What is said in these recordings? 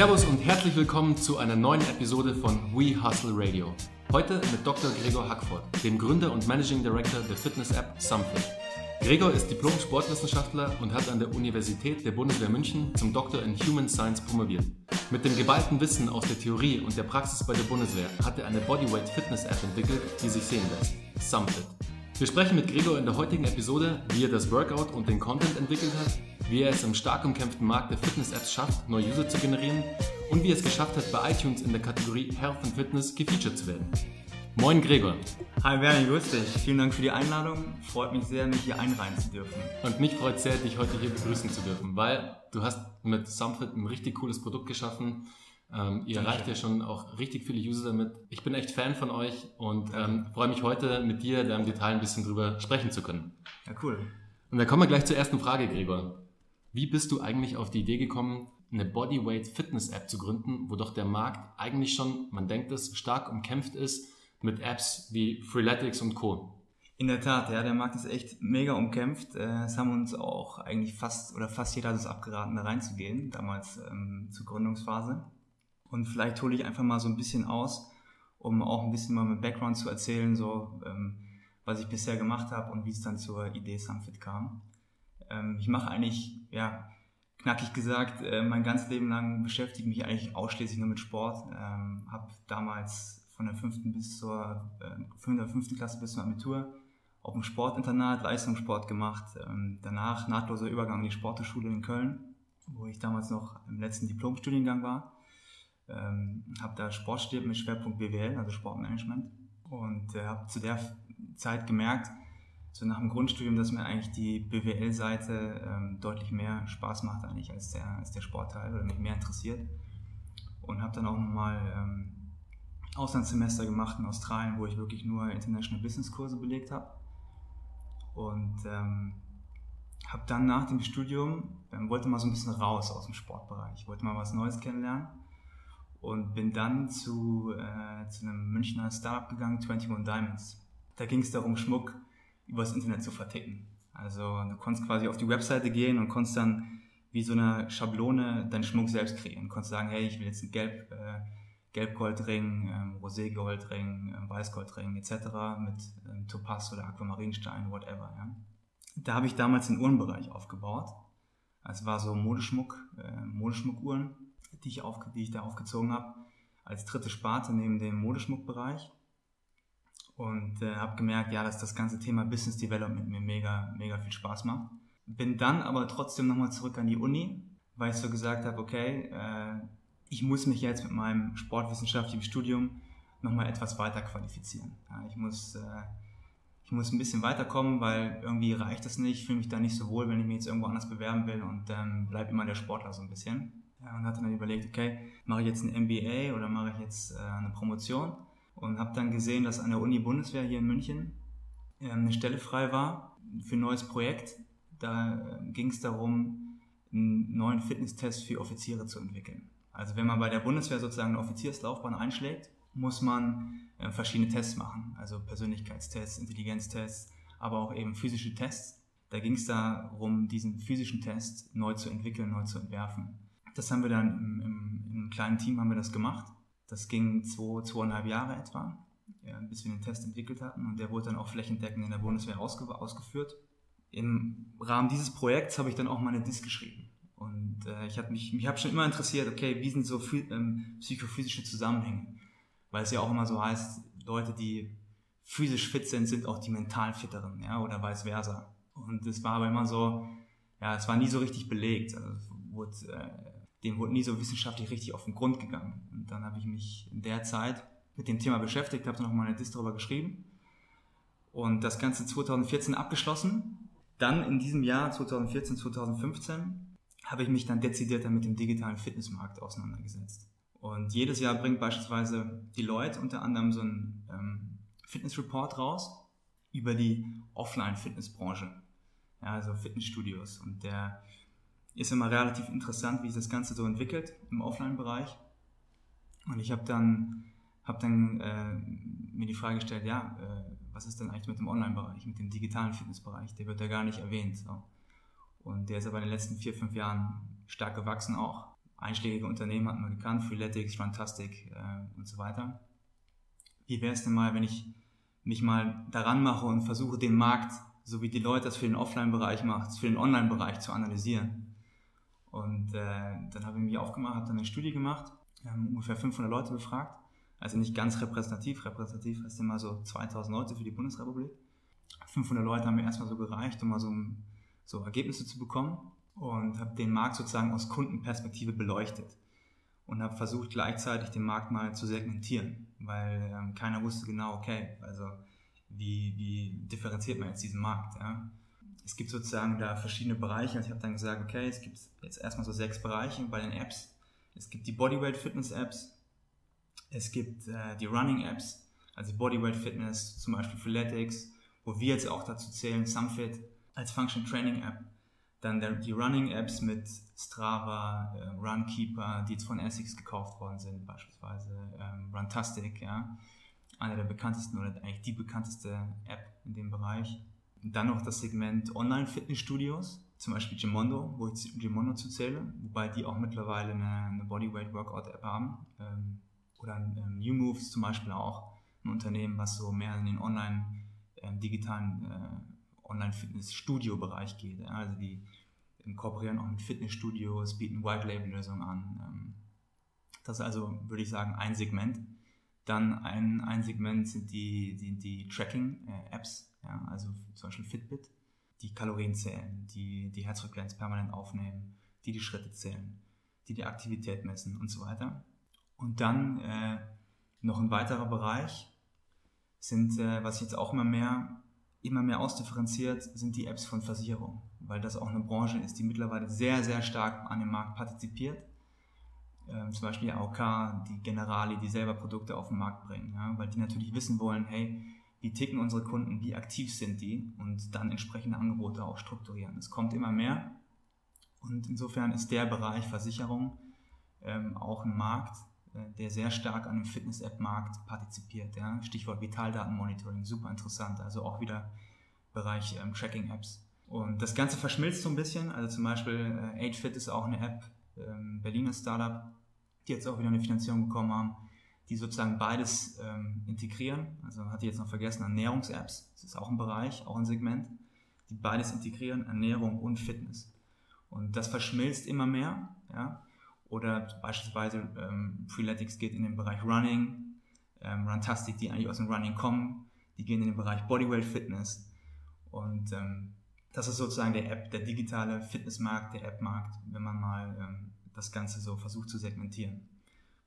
Servus und herzlich willkommen zu einer neuen Episode von We Hustle Radio. Heute mit Dr. Gregor Hackford, dem Gründer und Managing Director der Fitness-App Something. Gregor ist Diplom-Sportwissenschaftler und hat an der Universität der Bundeswehr München zum Doktor in Human Science promoviert. Mit dem geballten Wissen aus der Theorie und der Praxis bei der Bundeswehr hat er eine Bodyweight Fitness App entwickelt, die sich sehen lässt. Somfit. Wir sprechen mit Gregor in der heutigen Episode, wie er das Workout und den Content entwickelt hat, wie er es im stark umkämpften Markt der Fitness-Apps schafft, neue User zu generieren und wie er es geschafft hat, bei iTunes in der Kategorie Health and Fitness gefeatured zu werden. Moin Gregor. Hi Bernie, grüß dich. Vielen Dank für die Einladung. Freut mich sehr, mich hier einreihen zu dürfen. Und mich freut sehr, dich heute hier begrüßen zu dürfen, weil du hast mit Somfit ein richtig cooles Produkt geschaffen. Ähm, ihr erreicht ja schon auch richtig viele User damit. Ich bin echt Fan von euch und ähm, freue mich heute mit dir da im Detail ein bisschen drüber sprechen zu können. Ja, cool. Und dann kommen wir gleich zur ersten Frage, Gregor. Wie bist du eigentlich auf die Idee gekommen, eine Bodyweight Fitness App zu gründen, wo doch der Markt eigentlich schon, man denkt es, stark umkämpft ist mit Apps wie Freeletics und Co. In der Tat, ja, der Markt ist echt mega umkämpft. Äh, es haben uns auch eigentlich fast oder fast jeder das abgeraten, da reinzugehen, damals ähm, zur Gründungsphase. Und vielleicht hole ich einfach mal so ein bisschen aus, um auch ein bisschen mal mit Background zu erzählen, so ähm, was ich bisher gemacht habe und wie es dann zur Idee Sunfit kam. Ähm, ich mache eigentlich, ja, knackig gesagt, äh, mein ganzes Leben lang beschäftige mich eigentlich ausschließlich nur mit Sport. Ähm, habe damals von der fünften bis zur äh, fünften Klasse bis zum Abitur auf dem Sportinternat Leistungssport gemacht. Ähm, danach nahtloser Übergang in die Sporthochschule in Köln, wo ich damals noch im letzten Diplomstudiengang war. Ähm, habe da Sport mit Schwerpunkt BWL, also Sportmanagement. Und äh, habe zu der Zeit gemerkt, so nach dem Grundstudium, dass mir eigentlich die BWL-Seite ähm, deutlich mehr Spaß macht eigentlich als der, als der Sportteil oder mich mehr interessiert. Und habe dann auch nochmal ähm, Auslandssemester gemacht in Australien, wo ich wirklich nur International Business Kurse belegt habe. Und ähm, habe dann nach dem Studium, ähm, wollte mal so ein bisschen raus aus dem Sportbereich, wollte mal was Neues kennenlernen und bin dann zu, äh, zu einem Münchner Startup gegangen, 21 Diamonds. Da ging es darum, Schmuck übers Internet zu verticken. Also du konntest quasi auf die Webseite gehen und konntest dann wie so eine Schablone deinen Schmuck selbst kreieren. Du konntest sagen, hey, ich will jetzt einen Gelb, äh, Gelbgoldring, ähm, Roségoldring, ähm, Weißgoldring etc. mit ähm, Topaz oder Aquamarinstein, whatever. Ja. Da habe ich damals den Uhrenbereich aufgebaut. Es war so Modeschmuck, äh, Modeschmuckuhren, die ich, auf, die ich da aufgezogen habe, als dritte Sparte neben dem Modeschmuckbereich. Und äh, habe gemerkt, ja, dass das ganze Thema Business Development mir mega, mega viel Spaß macht. Bin dann aber trotzdem nochmal zurück an die Uni, weil ich so gesagt habe, okay, äh, ich muss mich jetzt mit meinem sportwissenschaftlichen Studium nochmal etwas weiter qualifizieren. Ja, ich, muss, äh, ich muss ein bisschen weiterkommen, weil irgendwie reicht das nicht. Ich fühle mich da nicht so wohl, wenn ich mich jetzt irgendwo anders bewerben will und ähm, bleibe immer der Sportler so ein bisschen. Und hatte dann überlegt, okay, mache ich jetzt ein MBA oder mache ich jetzt äh, eine Promotion? Und habe dann gesehen, dass an der Uni Bundeswehr hier in München äh, eine Stelle frei war für ein neues Projekt. Da äh, ging es darum, einen neuen Fitnesstest für Offiziere zu entwickeln. Also wenn man bei der Bundeswehr sozusagen eine Offizierslaufbahn einschlägt, muss man äh, verschiedene Tests machen, also Persönlichkeitstests, Intelligenztests, aber auch eben physische Tests. Da ging es darum, diesen physischen Test neu zu entwickeln, neu zu entwerfen. Das haben wir dann im, im, einem kleinen Team haben wir das gemacht. Das ging zwei, zweieinhalb Jahre etwa, bis wir den Test entwickelt hatten und der wurde dann auch flächendeckend in der Bundeswehr ausge, ausgeführt. Im Rahmen dieses Projekts habe ich dann auch meine Disk geschrieben. Und äh, ich habe mich, mich hab schon immer interessiert, okay, wie sind so ähm, psychophysische Zusammenhänge? Weil es ja auch immer so heißt, Leute, die physisch fit sind, sind auch die mental fitteren, ja, oder vice versa. Und es war aber immer so, ja, es war nie so richtig belegt. Also wurde, äh, dem wurde nie so wissenschaftlich richtig auf den Grund gegangen. Und dann habe ich mich in der Zeit mit dem Thema beschäftigt, habe dann noch mal eine Diss darüber geschrieben und das Ganze 2014 abgeschlossen. Dann in diesem Jahr 2014, 2015 habe ich mich dann dezidierter mit dem digitalen Fitnessmarkt auseinandergesetzt. Und jedes Jahr bringt beispielsweise Deloitte unter anderem so einen ähm, Fitnessreport raus über die Offline-Fitnessbranche, ja, also Fitnessstudios. Und der ist immer relativ interessant, wie sich das Ganze so entwickelt im Offline-Bereich. Und ich habe dann, hab dann äh, mir die Frage gestellt, ja, äh, was ist denn eigentlich mit dem Online-Bereich, mit dem digitalen Fitnessbereich? Der wird ja gar nicht erwähnt. So. Und der ist aber in den letzten vier, fünf Jahren stark gewachsen auch. einschlägige Unternehmen hatten wir gekannt, Freeletics, Runtastic äh, und so weiter. Wie wäre es denn mal, wenn ich mich mal daran mache und versuche, den Markt, so wie die Leute das für den Offline-Bereich machen, für den Online-Bereich zu analysieren. Und äh, dann habe ich mich aufgemacht, habe dann eine Studie gemacht, haben ungefähr 500 Leute befragt, also nicht ganz repräsentativ, repräsentativ heißt immer so 2000 Leute für die Bundesrepublik. 500 Leute haben mir erstmal so gereicht, um mal so, so Ergebnisse zu bekommen und habe den Markt sozusagen aus Kundenperspektive beleuchtet und habe versucht gleichzeitig den Markt mal zu segmentieren, weil ähm, keiner wusste genau, okay, also wie, wie differenziert man jetzt diesen Markt. Ja? Es gibt sozusagen da verschiedene Bereiche und ich habe dann gesagt, okay, es gibt jetzt erstmal so sechs Bereiche bei den Apps. Es gibt die Bodyweight Fitness Apps, es gibt äh, die Running Apps, also Bodyweight Fitness, zum Beispiel Freeletics, wo wir jetzt auch dazu zählen, Sumfit als Function Training App. Dann der, die Running-Apps mit Strava, äh, Runkeeper, die jetzt von Essex gekauft worden sind, beispielsweise ähm, Runtastic, ja. Eine der bekanntesten oder eigentlich die bekannteste App in dem Bereich. Dann noch das Segment Online-Fitnessstudios, zum Beispiel Gimondo, wo ich Gimondo zu zähle, wobei die auch mittlerweile eine, eine Bodyweight-Workout-App haben. Ähm, oder ähm, Moves zum Beispiel auch, ein Unternehmen, was so mehr in den Online- ähm, digitalen äh, Online-Fitness-Studio-Bereich geht. Also die kooperieren auch mit Fitnessstudios, bieten White-Label-Lösungen an. Ähm, das ist also, würde ich sagen, ein Segment. Dann ein, ein Segment sind die, die, die Tracking-Apps, ja? also zum Beispiel Fitbit, die Kalorien zählen, die die Herzfrequenz permanent aufnehmen, die die Schritte zählen, die die Aktivität messen und so weiter. Und dann äh, noch ein weiterer Bereich sind, äh, was jetzt auch immer mehr immer mehr ausdifferenziert sind die Apps von Versicherungen, weil das auch eine Branche ist, die mittlerweile sehr, sehr stark an dem Markt partizipiert. Ähm, zum Beispiel AOK, die Generali, die selber Produkte auf den Markt bringen, ja, weil die natürlich wissen wollen, hey, wie ticken unsere Kunden, wie aktiv sind die und dann entsprechende Angebote auch strukturieren. Es kommt immer mehr und insofern ist der Bereich Versicherung ähm, auch ein Markt, äh, der sehr stark an dem Fitness-App-Markt partizipiert. Ja? Stichwort Vitaldatenmonitoring, super interessant. Also auch wieder Bereich ähm, Tracking-Apps. Und das Ganze verschmilzt so ein bisschen. Also zum Beispiel äh, AgeFit ist auch eine App, ähm, Berliner Startup, die jetzt auch wieder eine Finanzierung bekommen haben, die sozusagen beides ähm, integrieren. Also hatte ich jetzt noch vergessen, Ernährungs-Apps, das ist auch ein Bereich, auch ein Segment, die beides integrieren, Ernährung und Fitness. Und das verschmilzt immer mehr. Ja? Oder beispielsweise ähm, Freeletics geht in den Bereich Running, ähm, Runtastic, die eigentlich aus dem Running kommen, die gehen in den Bereich Bodyweight Fitness. Und ähm, das ist sozusagen der App, der digitale Fitnessmarkt, der App-Markt, wenn man mal ähm, das Ganze so versucht zu segmentieren.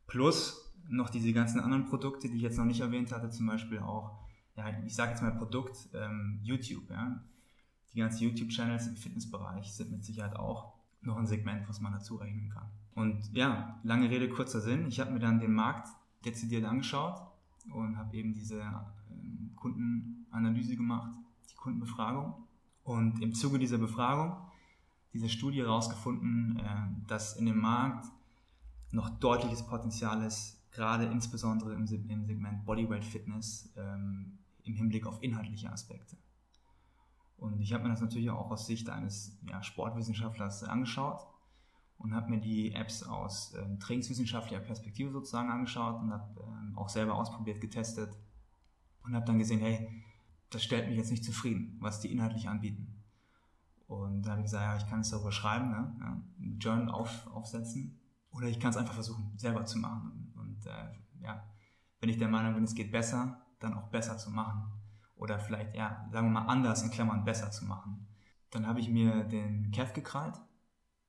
Plus noch diese ganzen anderen Produkte, die ich jetzt noch nicht erwähnt hatte, zum Beispiel auch, ja, ich sage jetzt mal Produkt, ähm, YouTube. Ja. Die ganzen YouTube-Channels im Fitnessbereich sind mit Sicherheit auch noch ein Segment, was man dazu rechnen kann. Und ja, lange Rede, kurzer Sinn. Ich habe mir dann den Markt dezidiert angeschaut und habe eben diese ähm, Kundenanalyse gemacht, die Kundenbefragung. Und im Zuge dieser Befragung, dieser Studie herausgefunden, äh, dass in dem Markt noch deutliches Potenzial ist, gerade insbesondere im, Segment Bodyweight Fitness ähm, im Hinblick auf inhaltliche Aspekte. Und ich habe mir das natürlich auch aus Sicht eines ja, Sportwissenschaftlers angeschaut und habe mir die Apps aus äh, trainingswissenschaftlicher Perspektive sozusagen angeschaut und habe äh, auch selber ausprobiert, getestet und habe dann gesehen, hey, das stellt mich jetzt nicht zufrieden, was die inhaltlich anbieten. Und da habe ich gesagt, ja, ich kann es darüber schreiben, ne? ja, ein Journal auf, aufsetzen oder ich kann es einfach versuchen, selber zu machen. Und äh, ja, wenn ich der Meinung bin, es geht besser, dann auch besser zu machen. Oder vielleicht, ja, sagen wir mal anders, in Klammern besser zu machen. Dann habe ich mir den Kev gekrallt,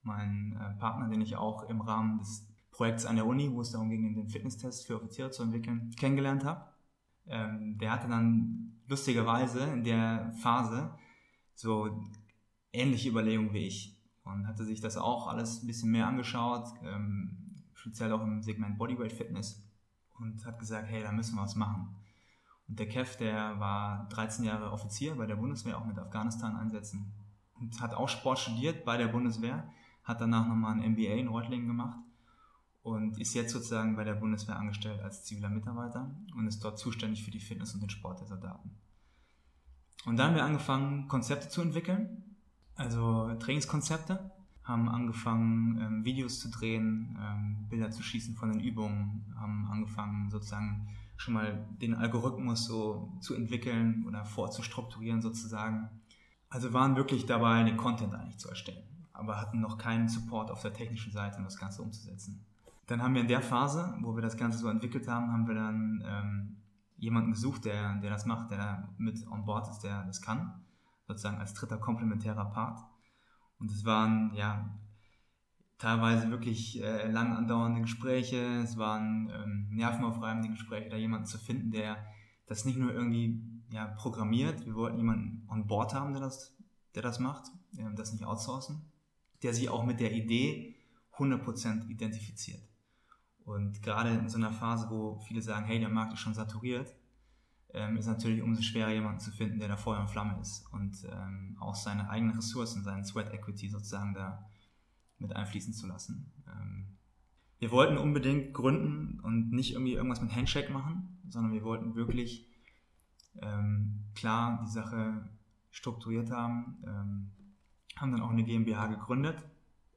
mein äh, Partner, den ich auch im Rahmen des Projekts an der Uni, wo es darum ging, den Fitnesstest für Offiziere zu entwickeln, kennengelernt habe. Ähm, der hatte dann lustigerweise in der Phase so ähnliche Überlegungen wie ich und hatte sich das auch alles ein bisschen mehr angeschaut, ähm, speziell auch im Segment Bodyweight Fitness und hat gesagt, hey, da müssen wir was machen. Und der Kev, der war 13 Jahre Offizier bei der Bundeswehr, auch mit Afghanistan-Einsätzen und hat auch Sport studiert bei der Bundeswehr hat danach nochmal ein MBA in Reutlingen gemacht und ist jetzt sozusagen bei der Bundeswehr angestellt als ziviler Mitarbeiter und ist dort zuständig für die Fitness und den Sport der Soldaten. Und dann haben wir angefangen, Konzepte zu entwickeln, also Trainingskonzepte, haben angefangen, ähm, Videos zu drehen, ähm, Bilder zu schießen von den Übungen, haben angefangen, sozusagen schon mal den Algorithmus so zu entwickeln oder vorzustrukturieren sozusagen. Also waren wirklich dabei, den Content eigentlich zu erstellen, aber hatten noch keinen Support auf der technischen Seite, um das Ganze umzusetzen. Dann haben wir in der Phase, wo wir das Ganze so entwickelt haben, haben wir dann ähm, jemanden gesucht, der, der das macht, der da mit on board ist, der das kann, sozusagen als dritter komplementärer Part. Und es waren ja teilweise wirklich äh, lang andauernde Gespräche, es waren ähm, nervenaufreibende Gespräche, da jemanden zu finden, der das nicht nur irgendwie ja, programmiert, wir wollten jemanden on board haben, der das, der das macht, äh, das nicht outsourcen, der sich auch mit der Idee 100% identifiziert. Und gerade in so einer Phase, wo viele sagen, hey, der Markt ist schon saturiert, ähm, ist natürlich umso schwerer, jemanden zu finden, der da Feuer und Flamme ist und ähm, auch seine eigenen Ressourcen, seinen Sweat Equity sozusagen da mit einfließen zu lassen. Ähm, wir wollten unbedingt gründen und nicht irgendwie irgendwas mit Handshake machen, sondern wir wollten wirklich ähm, klar die Sache strukturiert haben, ähm, haben dann auch eine GmbH gegründet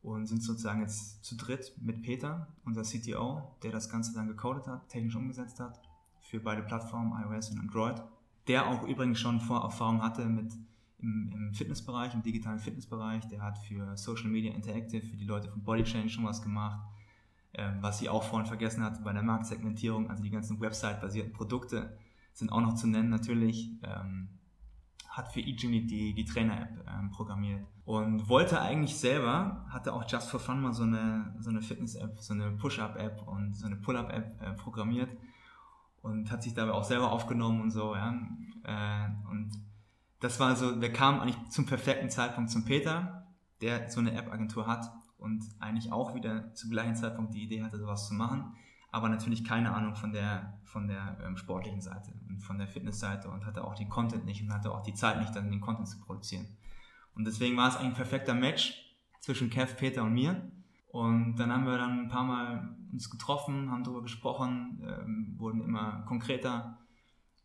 und sind sozusagen jetzt zu dritt mit Peter, unser CTO, der das Ganze dann gecodet hat, technisch umgesetzt hat für beide Plattformen, iOS und Android. Der auch übrigens schon Vorerfahrung hatte mit im, im, Fitnessbereich, im digitalen Fitnessbereich. Der hat für Social Media Interactive, für die Leute von Body Change schon was gemacht. Ähm, was sie auch vorhin vergessen hat bei der Marktsegmentierung, also die ganzen Website-basierten Produkte sind auch noch zu nennen natürlich. Ähm, hat für eGymnit die, die Trainer-App ähm, programmiert und wollte eigentlich selber, hatte auch Just for Fun mal so eine, so eine Fitness-App, so eine Push-Up-App und so eine Pull-Up-App äh, programmiert und hat sich dabei auch selber aufgenommen und so, ja. Äh, und das war so, der kam eigentlich zum perfekten Zeitpunkt zum Peter, der so eine App-Agentur hat und eigentlich auch wieder zum gleichen Zeitpunkt die Idee hatte, sowas zu machen, aber natürlich keine Ahnung von der, von der ähm, sportlichen Seite und von der Fitnessseite und hatte auch den Content nicht und hatte auch die Zeit nicht, dann den Content zu produzieren. Und deswegen war es eigentlich ein perfekter Match zwischen Kev, Peter und mir. Und dann haben wir dann ein paar Mal uns getroffen, haben darüber gesprochen, ähm, wurden immer konkreter,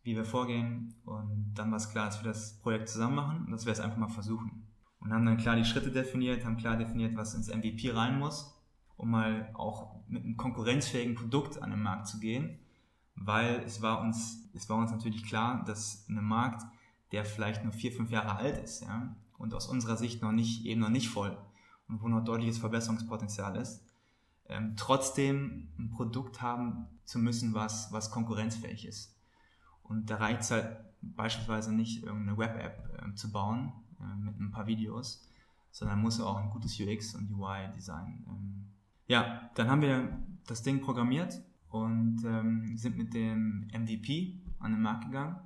wie wir vorgehen. Und dann war es klar, dass wir das Projekt zusammen machen und dass wir es einfach mal versuchen. Und haben dann klar die Schritte definiert, haben klar definiert, was ins MVP rein muss, um mal auch mit einem konkurrenzfähigen Produkt an den Markt zu gehen. Weil es war uns, es war uns natürlich klar, dass ein Markt, der vielleicht nur vier, fünf Jahre alt ist, ja, und aus unserer Sicht noch nicht, eben noch nicht voll und wo noch deutliches Verbesserungspotenzial ist, ähm, trotzdem ein Produkt haben zu müssen, was, was konkurrenzfähig ist. Und da reicht es halt beispielsweise nicht, irgendeine Web-App äh, zu bauen äh, mit ein paar Videos, sondern muss auch ein gutes UX und UI-Design. Ähm. Ja, dann haben wir das Ding programmiert und ähm, sind mit dem MVP an den Markt gegangen.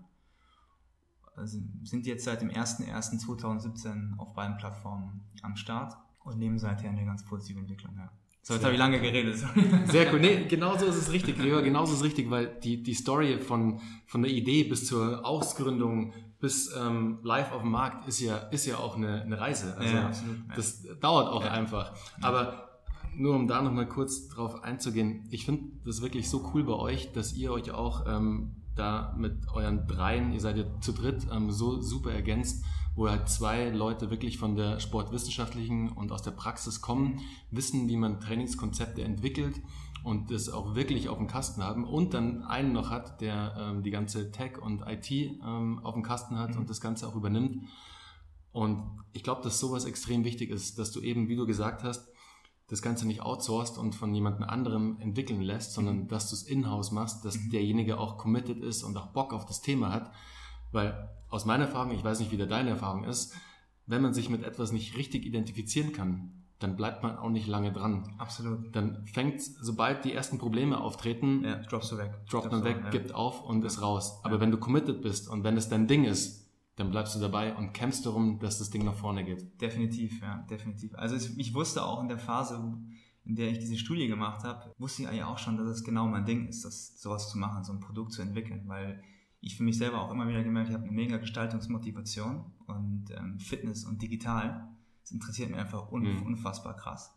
Also sind jetzt seit dem 01.01.2017 auf beiden Plattformen am Start und nehmen seither eine ganz positive Entwicklung. Ja. So, jetzt habe ich lange geredet. Sehr cool. Nee, genau so ist es richtig, Gregor. Genau so ist es richtig, weil die, die Story von, von der Idee bis zur Ausgründung bis ähm, live auf dem Markt ist ja, ist ja auch eine, eine Reise. Also ja, absolut. Das dauert auch ja. einfach. Aber nur um da nochmal kurz drauf einzugehen, ich finde das wirklich so cool bei euch, dass ihr euch auch ähm, da mit euren dreien, ihr seid ja zu dritt, ähm, so super ergänzt wo halt zwei Leute wirklich von der sportwissenschaftlichen und aus der Praxis kommen, wissen, wie man Trainingskonzepte entwickelt und das auch wirklich auf dem Kasten haben und dann einen noch hat, der ähm, die ganze Tech und IT ähm, auf dem Kasten hat mhm. und das Ganze auch übernimmt. Und ich glaube, dass sowas extrem wichtig ist, dass du eben, wie du gesagt hast, das Ganze nicht outsourced und von jemand anderem entwickeln lässt, sondern mhm. dass du es in-house machst, dass mhm. derjenige auch committed ist und auch Bock auf das Thema hat. Weil aus meiner Erfahrung, ich weiß nicht, wie da deine Erfahrung ist, wenn man sich mit etwas nicht richtig identifizieren kann, dann bleibt man auch nicht lange dran. Absolut. Dann fängt, sobald die ersten Probleme auftreten, ja, droppst du weg. Droppt man weg, ja. gibt auf und ist raus. Aber ja. wenn du committed bist und wenn es dein Ding ist, dann bleibst du dabei und kämpfst darum, dass das Ding nach vorne geht. Definitiv, ja, definitiv. Also ich wusste auch in der Phase, in der ich diese Studie gemacht habe, wusste ich eigentlich auch schon, dass es genau mein Ding ist, das sowas zu machen, so ein Produkt zu entwickeln, weil ich für mich selber auch immer wieder gemerkt, ich habe eine mega Gestaltungsmotivation und ähm, Fitness und digital, das interessiert mich einfach un mhm. unfassbar krass.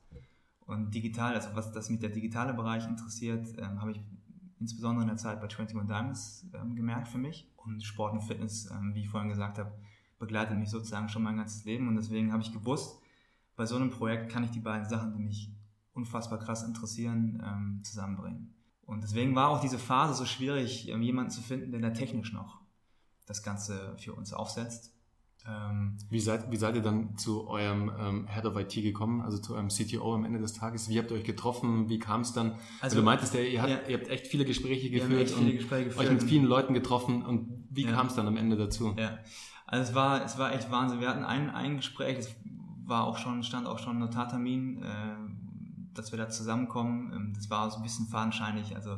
Und digital, also was das mit der digitale Bereich interessiert, ähm, habe ich insbesondere in der Zeit bei 21 Diamonds ähm, gemerkt für mich. Und Sport und Fitness, ähm, wie ich vorhin gesagt habe, begleitet mich sozusagen schon mein ganzes Leben. Und deswegen habe ich gewusst, bei so einem Projekt kann ich die beiden Sachen, die mich unfassbar krass interessieren, ähm, zusammenbringen. Und deswegen war auch diese Phase so schwierig, ähm, jemanden zu finden, der da technisch noch das Ganze für uns aufsetzt. Ähm, wie, seid, wie seid ihr dann zu eurem ähm, Head of IT gekommen, also zu eurem CTO am Ende des Tages? Wie habt ihr euch getroffen? Wie kam es dann? Also, du meintest ja ihr, habt, ja, ihr habt echt viele Gespräche geführt viele und Gespräche geführt euch mit vielen Leuten getroffen. Und wie ja. kam es dann am Ende dazu? Ja, also es war, es war echt Wahnsinn. Wir hatten ein, ein Gespräch, das war auch schon, stand auch schon ein Notartermin, äh, dass wir da zusammenkommen. Ähm, das war so ein bisschen fadenscheinig, also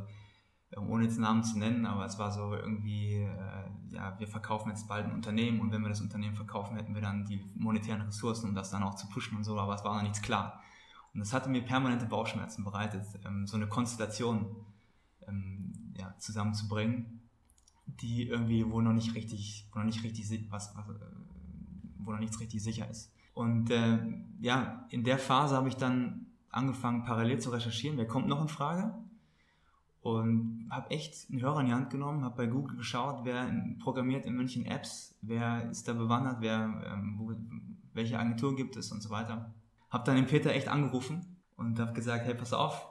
ähm, ohne jetzt Namen zu nennen, aber es war so irgendwie, äh, ja, wir verkaufen jetzt bald ein Unternehmen und wenn wir das Unternehmen verkaufen, hätten wir dann die monetären Ressourcen, um das dann auch zu pushen und so, aber es war noch nichts klar. Und das hatte mir permanente Bauchschmerzen bereitet, ähm, so eine Konstellation ja, zusammenzubringen, die irgendwie, wo noch nicht richtig, wo noch nicht richtig, was, was, äh, wo noch nichts richtig sicher ist. Und äh, ja, in der Phase habe ich dann angefangen, parallel zu recherchieren, wer kommt noch in Frage und habe echt einen Hörer in die Hand genommen, habe bei Google geschaut, wer programmiert in München Apps, wer ist da bewandert, wer, ähm, wo, welche Agentur gibt es und so weiter. Habe dann den Peter echt angerufen und habe gesagt, hey, pass auf,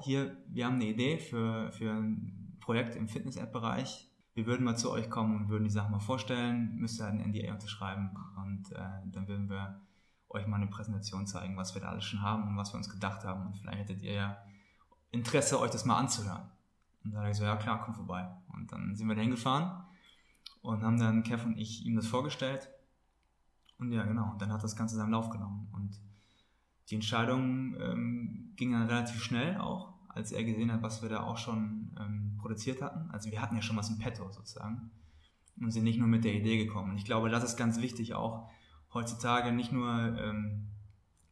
hier, wir haben eine Idee für, für ein Projekt im Fitness-App-Bereich. Wir würden mal zu euch kommen und würden die Sachen mal vorstellen, müsst ihr halt ein NDA unterschreiben und äh, dann würden wir euch mal eine Präsentation zeigen, was wir da alles schon haben und was wir uns gedacht haben und vielleicht hättet ihr ja Interesse, euch das mal anzuhören. Und da habe ich so, ja klar, komm vorbei. Und dann sind wir da hingefahren und haben dann Kev und ich ihm das vorgestellt. Und ja, genau, und dann hat das Ganze seinen Lauf genommen. Und die Entscheidung ähm, ging dann relativ schnell auch, als er gesehen hat, was wir da auch schon ähm, produziert hatten. Also wir hatten ja schon was im Petto sozusagen und sind nicht nur mit der Idee gekommen. Und ich glaube, das ist ganz wichtig auch heutzutage, nicht nur ähm,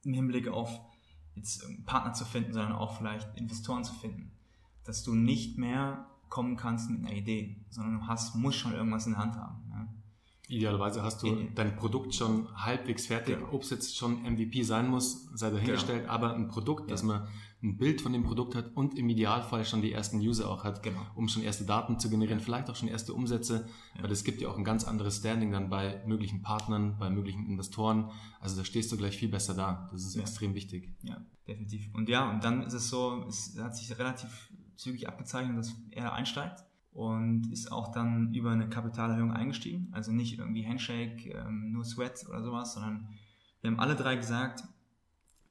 im Hinblick auf jetzt Partner zu finden, sondern auch vielleicht Investoren zu finden. Dass du nicht mehr kommen kannst mit einer Idee, sondern du hast, musst schon irgendwas in der Hand haben. Ja. Idealerweise hast du In, dein Produkt schon halbwegs fertig. Genau. Ob es jetzt schon MVP sein muss, sei dahingestellt, genau. aber ein Produkt, ja. dass man ein Bild von dem Produkt hat und im Idealfall schon die ersten User auch hat, genau. um schon erste Daten zu generieren, vielleicht auch schon erste Umsätze, ja. weil es gibt ja auch ein ganz anderes Standing dann bei möglichen Partnern, bei möglichen Investoren. Also da stehst du gleich viel besser da. Das ist ja. extrem wichtig. Ja, definitiv. Und ja, und dann ist es so, es hat sich relativ zügig abgezeichnet, dass er einsteigt und ist auch dann über eine Kapitalerhöhung eingestiegen. Also nicht irgendwie Handshake, ähm, nur Sweat oder sowas, sondern wir haben alle drei gesagt,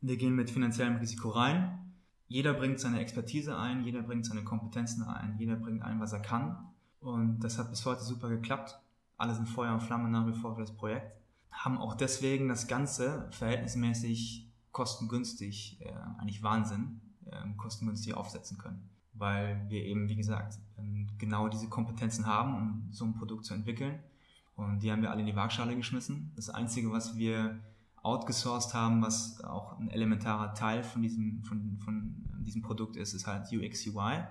wir gehen mit finanziellem Risiko rein jeder bringt seine Expertise ein, jeder bringt seine Kompetenzen ein, jeder bringt ein, was er kann. Und das hat bis heute super geklappt. Alle sind Feuer und Flamme nach wie vor für das Projekt. Haben auch deswegen das Ganze verhältnismäßig kostengünstig, äh, eigentlich Wahnsinn, äh, kostengünstig aufsetzen können. Weil wir eben, wie gesagt, ähm, genau diese Kompetenzen haben, um so ein Produkt zu entwickeln. Und die haben wir alle in die Waagschale geschmissen. Das Einzige, was wir outgesourced haben, was auch ein elementarer Teil von diesem, von, von diesem Produkt ist, ist halt UX, UI.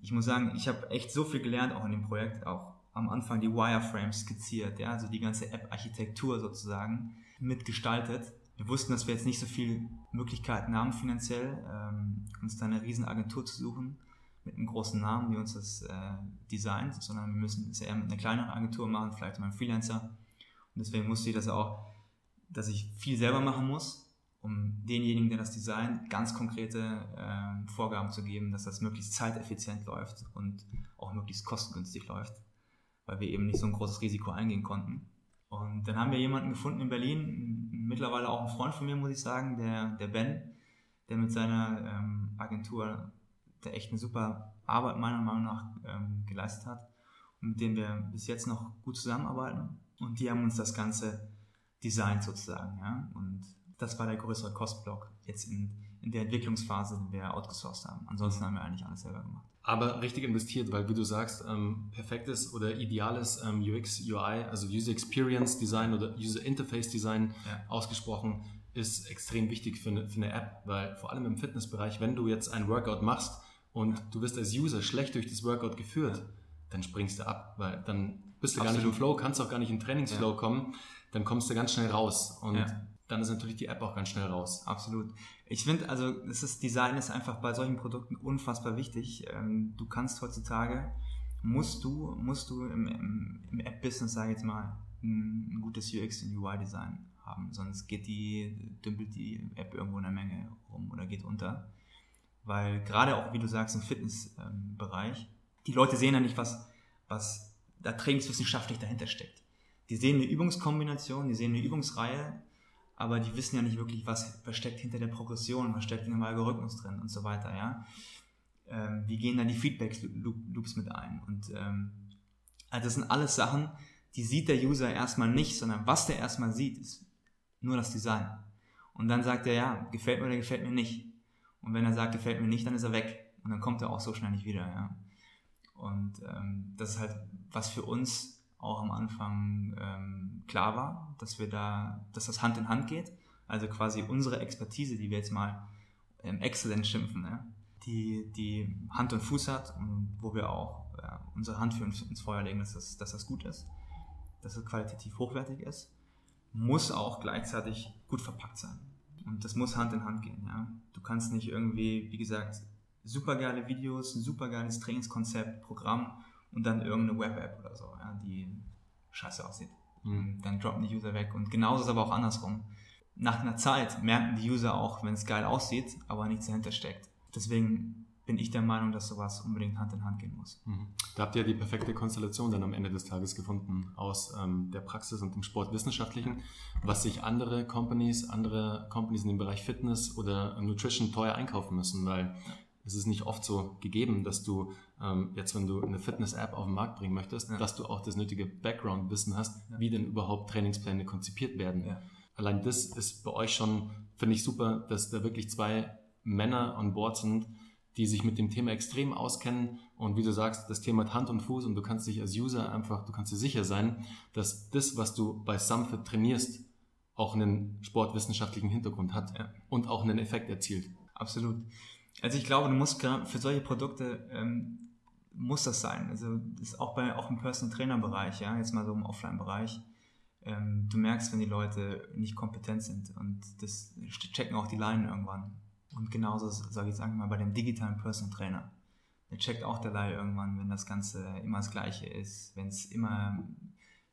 Ich muss sagen, ich habe echt so viel gelernt auch in dem Projekt, auch am Anfang die Wireframes skizziert, ja, also die ganze App-Architektur sozusagen mitgestaltet. Wir wussten, dass wir jetzt nicht so viele Möglichkeiten haben finanziell, ähm, uns da eine riesen Agentur zu suchen mit einem großen Namen, die uns das äh, designt, sondern wir müssen es eher mit einer kleineren Agentur machen, vielleicht mit einem Freelancer. Und deswegen musste ich das auch dass ich viel selber machen muss, um denjenigen, der das designt, ganz konkrete äh, Vorgaben zu geben, dass das möglichst zeiteffizient läuft und auch möglichst kostengünstig läuft, weil wir eben nicht so ein großes Risiko eingehen konnten. Und dann haben wir jemanden gefunden in Berlin, mittlerweile auch ein Freund von mir, muss ich sagen, der, der Ben, der mit seiner ähm, Agentur der echt eine super Arbeit meiner Meinung nach ähm, geleistet hat und mit dem wir bis jetzt noch gut zusammenarbeiten. Und die haben uns das Ganze designt sozusagen. Ja? Und das war der größere Kostblock jetzt in, in der Entwicklungsphase, die wir outgesourced haben. Ansonsten haben wir eigentlich alles selber gemacht. Aber richtig investiert, weil wie du sagst, ähm, perfektes oder ideales ähm, UX, UI, also User Experience Design oder User Interface Design ja. ausgesprochen, ist extrem wichtig für eine, für eine App, weil vor allem im Fitnessbereich, wenn du jetzt ein Workout machst und ja. du wirst als User schlecht durch das Workout geführt, ja. dann springst du ab, weil dann bist du Absolut. gar nicht im Flow, kannst auch gar nicht in Trainingsflow kommen dann kommst du ganz schnell raus. Und ja. dann ist natürlich die App auch ganz schnell raus. Absolut. Ich finde, also das ist, Design ist einfach bei solchen Produkten unfassbar wichtig. Ähm, du kannst heutzutage, musst du, musst du im, im, im App-Business, sage ich jetzt mal, ein, ein gutes UX und UI-Design haben, sonst geht die, dümpelt die App irgendwo in der Menge rum oder geht unter. Weil gerade auch, wie du sagst, im Fitnessbereich, die Leute sehen ja nicht, was, was da trainingswissenschaftlich dahinter steckt. Die sehen eine Übungskombination, die sehen eine Übungsreihe, aber die wissen ja nicht wirklich, was versteckt hinter der Progression, was steckt in dem Algorithmus drin und so weiter, ja. Ähm, wie gehen dann die Feedback-Loops mit ein? Und ähm, also das sind alles Sachen, die sieht der User erstmal nicht, sondern was der erstmal sieht, ist nur das Design. Und dann sagt er, ja, gefällt mir oder gefällt mir nicht. Und wenn er sagt, gefällt mir nicht, dann ist er weg. Und dann kommt er auch so schnell nicht wieder, ja. Und ähm, das ist halt, was für uns auch am Anfang ähm, klar war, dass wir da, dass das Hand in Hand geht. Also quasi unsere Expertise, die wir jetzt mal ähm, exzellent schimpfen, ja, die, die Hand und Fuß hat und wo wir auch ja, unsere Hand für uns ins Feuer legen, dass das, dass das gut ist, dass es qualitativ hochwertig ist, muss auch gleichzeitig gut verpackt sein. Und das muss Hand in Hand gehen. Ja. Du kannst nicht irgendwie, wie gesagt, super geile Videos, ein super geiles Trainingskonzept, Programm und dann irgendeine Web-App oder so, ja, die scheiße aussieht. Mhm. Dann droppen die User weg. Und genauso ist es aber auch andersrum. Nach einer Zeit merken die User auch, wenn es geil aussieht, aber nichts dahinter steckt. Deswegen bin ich der Meinung, dass sowas unbedingt Hand in Hand gehen muss. Mhm. Da habt ihr die perfekte Konstellation dann am Ende des Tages gefunden aus ähm, der Praxis und dem Sportwissenschaftlichen, was sich andere Companies, andere Companies in dem Bereich Fitness oder Nutrition teuer einkaufen müssen, weil es ist nicht oft so gegeben, dass du ähm, jetzt, wenn du eine Fitness-App auf den Markt bringen möchtest, ja. dass du auch das nötige Background-Wissen hast, ja. wie denn überhaupt Trainingspläne konzipiert werden. Ja. Allein das ist bei euch schon, finde ich super, dass da wirklich zwei Männer an Bord sind, die sich mit dem Thema extrem auskennen und wie du sagst, das Thema hat Hand und Fuß und du kannst dich als User einfach, du kannst dir sicher sein, dass das, was du bei Sumfit trainierst, auch einen sportwissenschaftlichen Hintergrund hat und auch einen Effekt erzielt. Absolut. Also ich glaube, du musst für solche Produkte ähm, muss das sein. Also das ist auch bei auch im Personal Trainer Bereich, ja, jetzt mal so im Offline Bereich. Ähm, du merkst, wenn die Leute nicht kompetent sind und das checken auch die Leinen irgendwann. Und genauso sage ich jetzt mal bei dem digitalen Personal Trainer. Der checkt auch der Laie irgendwann, wenn das Ganze immer das Gleiche ist, wenn es immer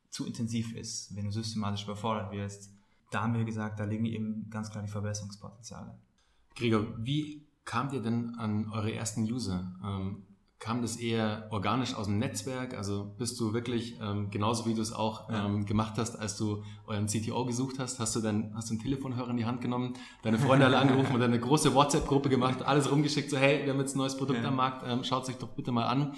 zu intensiv ist, wenn du systematisch überfordert wirst. Da haben wir gesagt, da liegen eben ganz klar die Verbesserungspotenziale. Gregor, wie kamt ihr denn an eure ersten User? Ähm, kam das eher organisch aus dem Netzwerk? Also bist du wirklich, ähm, genauso wie du es auch ähm, gemacht hast, als du euren CTO gesucht hast, hast du dann hast du einen Telefonhörer in die Hand genommen, deine Freunde alle angerufen und eine große WhatsApp-Gruppe gemacht, alles rumgeschickt, so hey, wir haben jetzt ein neues Produkt ja. am Markt, ähm, schaut euch doch bitte mal an.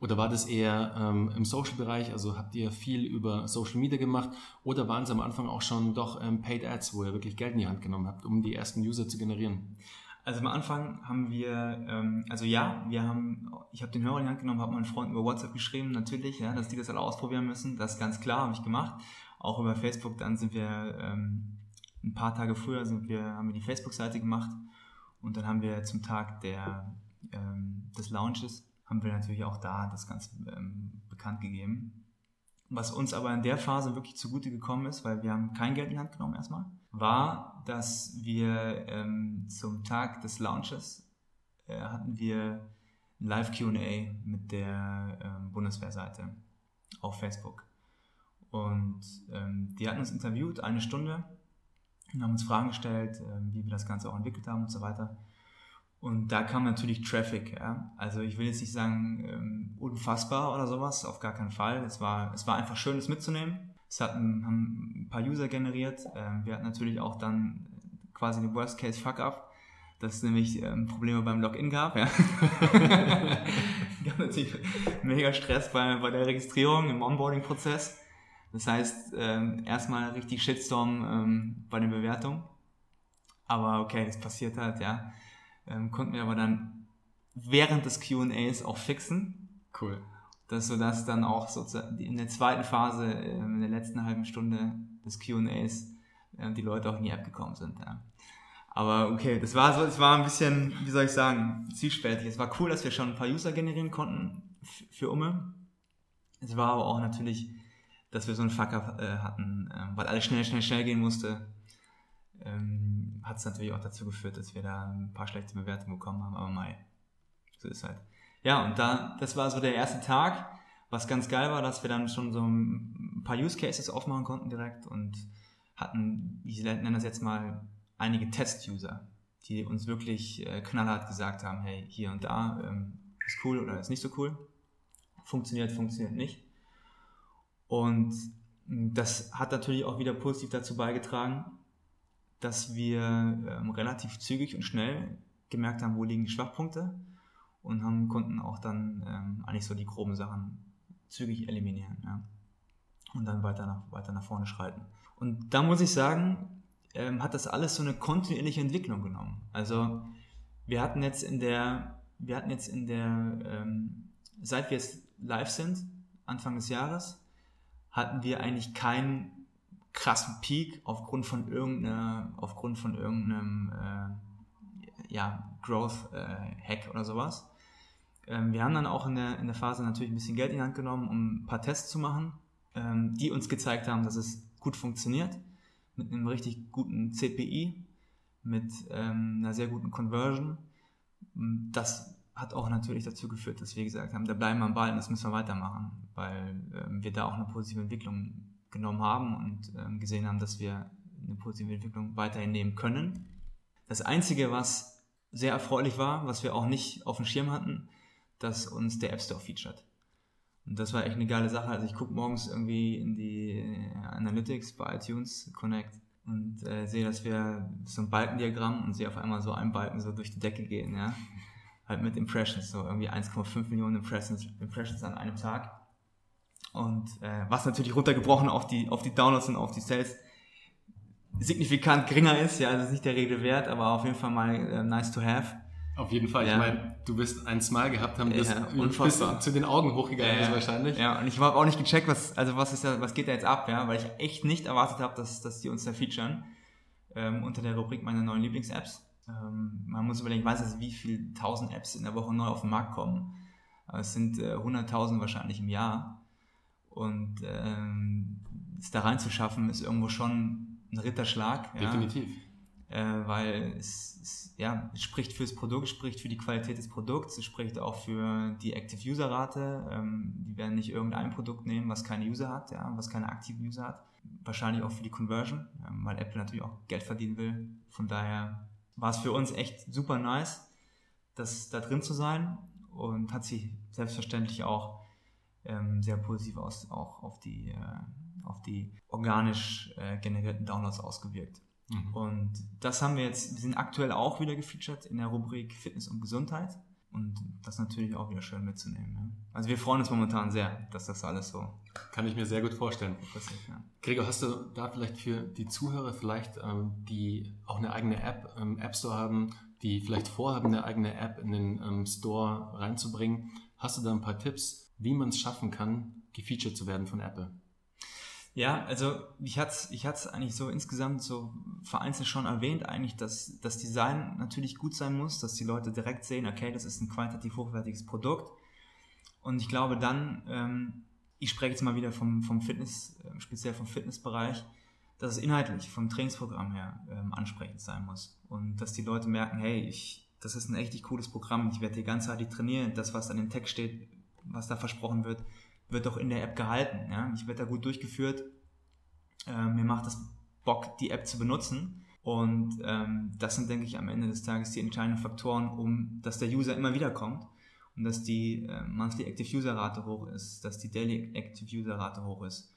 Oder war das eher ähm, im Social-Bereich? Also habt ihr viel über Social Media gemacht? Oder waren es am Anfang auch schon doch ähm, Paid Ads, wo ihr wirklich Geld in die Hand genommen habt, um die ersten User zu generieren? Also am Anfang haben wir, ähm, also ja, wir haben, ich habe den Hörer in die Hand genommen, habe meinen Freunden über WhatsApp geschrieben, natürlich, ja, dass die das alle ausprobieren müssen. Das ist ganz klar, habe ich gemacht. Auch über Facebook, dann sind wir ähm, ein paar Tage früher sind wir, haben wir die Facebook-Seite gemacht und dann haben wir zum Tag der, ähm, des Launches, haben wir natürlich auch da das Ganze ähm, bekannt gegeben. Was uns aber in der Phase wirklich zugute gekommen ist, weil wir haben kein Geld in die Hand genommen erstmal, war, dass wir ähm, zum Tag des Launches äh, hatten wir ein Live Q&A mit der ähm, Bundeswehrseite auf Facebook. Und ähm, die hatten uns interviewt, eine Stunde, und haben uns Fragen gestellt, äh, wie wir das Ganze auch entwickelt haben und so weiter. Und da kam natürlich Traffic. Ja? Also ich will jetzt nicht sagen ähm, unfassbar oder sowas, auf gar keinen Fall. Es war, es war einfach schön, es mitzunehmen. Es hatten, haben ein paar User generiert. Ähm, wir hatten natürlich auch dann quasi den Worst Case Fuck Up, dass es nämlich ähm, Probleme beim Login gab. Ja. gab natürlich mega Stress bei, bei der Registrierung im Onboarding-Prozess. Das heißt, ähm, erstmal richtig Shitstorm bei den Bewertungen. Aber okay, das passiert halt, ja. Konnten wir aber dann während des QAs auch fixen. Cool dass so dass dann auch sozusagen in der zweiten Phase, ähm, in der letzten halben Stunde des Q&As, ähm, die Leute auch in die App gekommen sind. Ja. Aber okay, das war so, es war ein bisschen, wie soll ich sagen, zielspältig. Es war cool, dass wir schon ein paar User generieren konnten für Umme. Es war aber auch natürlich, dass wir so einen Fucker äh, hatten, äh, weil alles schnell, schnell, schnell gehen musste. Ähm, hat es natürlich auch dazu geführt, dass wir da ein paar schlechte Bewertungen bekommen haben, aber mei, so ist halt. Ja, und da, das war so der erste Tag, was ganz geil war, dass wir dann schon so ein paar Use Cases aufmachen konnten direkt und hatten, ich nenne das jetzt mal, einige Test-User, die uns wirklich äh, knallhart gesagt haben, hey, hier und da ähm, ist cool oder ist nicht so cool. Funktioniert, funktioniert nicht. Und das hat natürlich auch wieder positiv dazu beigetragen, dass wir ähm, relativ zügig und schnell gemerkt haben, wo liegen die Schwachpunkte und haben, konnten auch dann ähm, eigentlich so die groben Sachen zügig eliminieren ja? und dann weiter nach, weiter nach vorne schreiten. Und da muss ich sagen, ähm, hat das alles so eine kontinuierliche Entwicklung genommen. Also wir hatten jetzt in der, wir hatten jetzt in der, ähm, seit wir jetzt live sind, Anfang des Jahres, hatten wir eigentlich keinen krassen Peak aufgrund von irgendeiner, aufgrund von irgendeinem äh, ja, Growth-Hack äh, oder sowas. Ähm, wir haben dann auch in der, in der Phase natürlich ein bisschen Geld in die Hand genommen, um ein paar Tests zu machen, ähm, die uns gezeigt haben, dass es gut funktioniert, mit einem richtig guten CPI, mit ähm, einer sehr guten Conversion. Das hat auch natürlich dazu geführt, dass wir gesagt haben, da bleiben wir am Ball und das müssen wir weitermachen, weil ähm, wir da auch eine positive Entwicklung genommen haben und ähm, gesehen haben, dass wir eine positive Entwicklung weiterhin nehmen können. Das Einzige, was sehr erfreulich war, was wir auch nicht auf dem Schirm hatten, dass uns der App Store featured. Und das war echt eine geile Sache. Also ich gucke morgens irgendwie in die Analytics bei iTunes Connect und äh, sehe, dass wir so ein Balkendiagramm und sehe auf einmal so einen Balken so durch die Decke gehen, ja halt mit Impressions, so irgendwie 1,5 Millionen Impressions, Impressions an einem Tag. Und äh, was natürlich runtergebrochen auf die, auf die Downloads und auf die Sales signifikant geringer ist, ja, das ist nicht der Rede wert, aber auf jeden Fall mal äh, nice to have. Auf jeden Fall. Ja. Ich meine, du wirst ein Smile gehabt haben, das ja, bis zu den Augen hochgegangen ja, ist wahrscheinlich. Ja, und ich habe auch nicht gecheckt, was, also was ist da, was geht da jetzt ab, ja, weil ich echt nicht erwartet habe, dass, dass die uns da featuren ähm, unter der Rubrik meiner neuen Lieblings-Apps. Ähm, man muss überlegen, ich weiß jetzt, wie viele tausend Apps in der Woche neu auf den Markt kommen. Aber es sind äh, 100.000 wahrscheinlich im Jahr. Und ähm, es da reinzuschaffen, ist irgendwo schon ein Ritterschlag. Definitiv. Ja, weil es, es, ja, es spricht fürs Produkt, spricht für die Qualität des Produkts, es spricht auch für die Active User Rate. Ähm, die werden nicht irgendein Produkt nehmen, was keine User hat, ja, was keine aktiven User hat. Wahrscheinlich auch für die Conversion, ähm, weil Apple natürlich auch Geld verdienen will. Von daher war es für uns echt super nice, das da drin zu sein und hat sich selbstverständlich auch ähm, sehr positiv aus, auch auf die, äh, auf die organisch äh, generierten Downloads ausgewirkt. Mhm. Und das haben wir jetzt, wir sind aktuell auch wieder gefeatured in der Rubrik Fitness und Gesundheit. Und das natürlich auch wieder schön mitzunehmen. Ja. Also wir freuen uns momentan sehr, dass das alles so. Kann ich mir sehr gut vorstellen. Passiert, ja. Gregor, hast du da vielleicht für die Zuhörer vielleicht, ähm, die auch eine eigene App im App Store haben, die vielleicht vorhaben, eine eigene App in den ähm, Store reinzubringen, hast du da ein paar Tipps, wie man es schaffen kann, gefeatured zu werden von Apple? Ja, also ich hatte es ich eigentlich so insgesamt so vereinzelt schon erwähnt, eigentlich, dass das Design natürlich gut sein muss, dass die Leute direkt sehen, okay, das ist ein qualitativ hochwertiges Produkt. Und ich glaube dann, ähm, ich spreche jetzt mal wieder vom, vom Fitness, äh, speziell vom Fitnessbereich, dass es inhaltlich vom Trainingsprogramm her ähm, ansprechend sein muss. Und dass die Leute merken, hey, ich, das ist ein echt cooles Programm, ich werde hier ganzheitlich trainieren, das, was an dem Text steht, was da versprochen wird, wird auch in der App gehalten. Ja? Ich werde da gut durchgeführt. Äh, mir macht das Bock, die App zu benutzen. Und ähm, das sind, denke ich, am Ende des Tages die entscheidenden Faktoren, um dass der User immer wieder kommt und dass die äh, Monthly Active User Rate hoch ist, dass die Daily Active User Rate hoch ist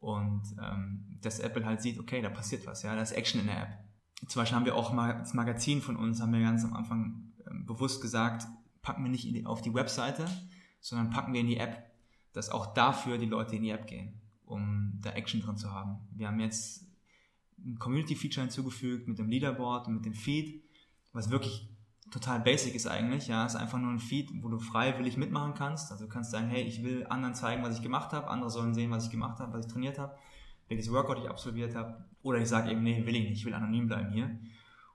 und ähm, dass Apple halt sieht, okay, da passiert was, ja, da ist Action in der App. Zum Beispiel haben wir auch mal das Magazin von uns, haben wir ganz am Anfang ähm, bewusst gesagt, packen wir nicht die, auf die Webseite, sondern packen wir in die App dass auch dafür die Leute in die App gehen, um da Action drin zu haben. Wir haben jetzt ein Community-Feature hinzugefügt mit dem Leaderboard und mit dem Feed, was wirklich total basic ist eigentlich. Ja, ist einfach nur ein Feed, wo du freiwillig mitmachen kannst. Also du kannst sagen, hey, ich will anderen zeigen, was ich gemacht habe, andere sollen sehen, was ich gemacht habe, was ich trainiert habe, welches Workout ich absolviert habe. Oder ich sage eben, nee, will ich nicht, ich will anonym bleiben hier.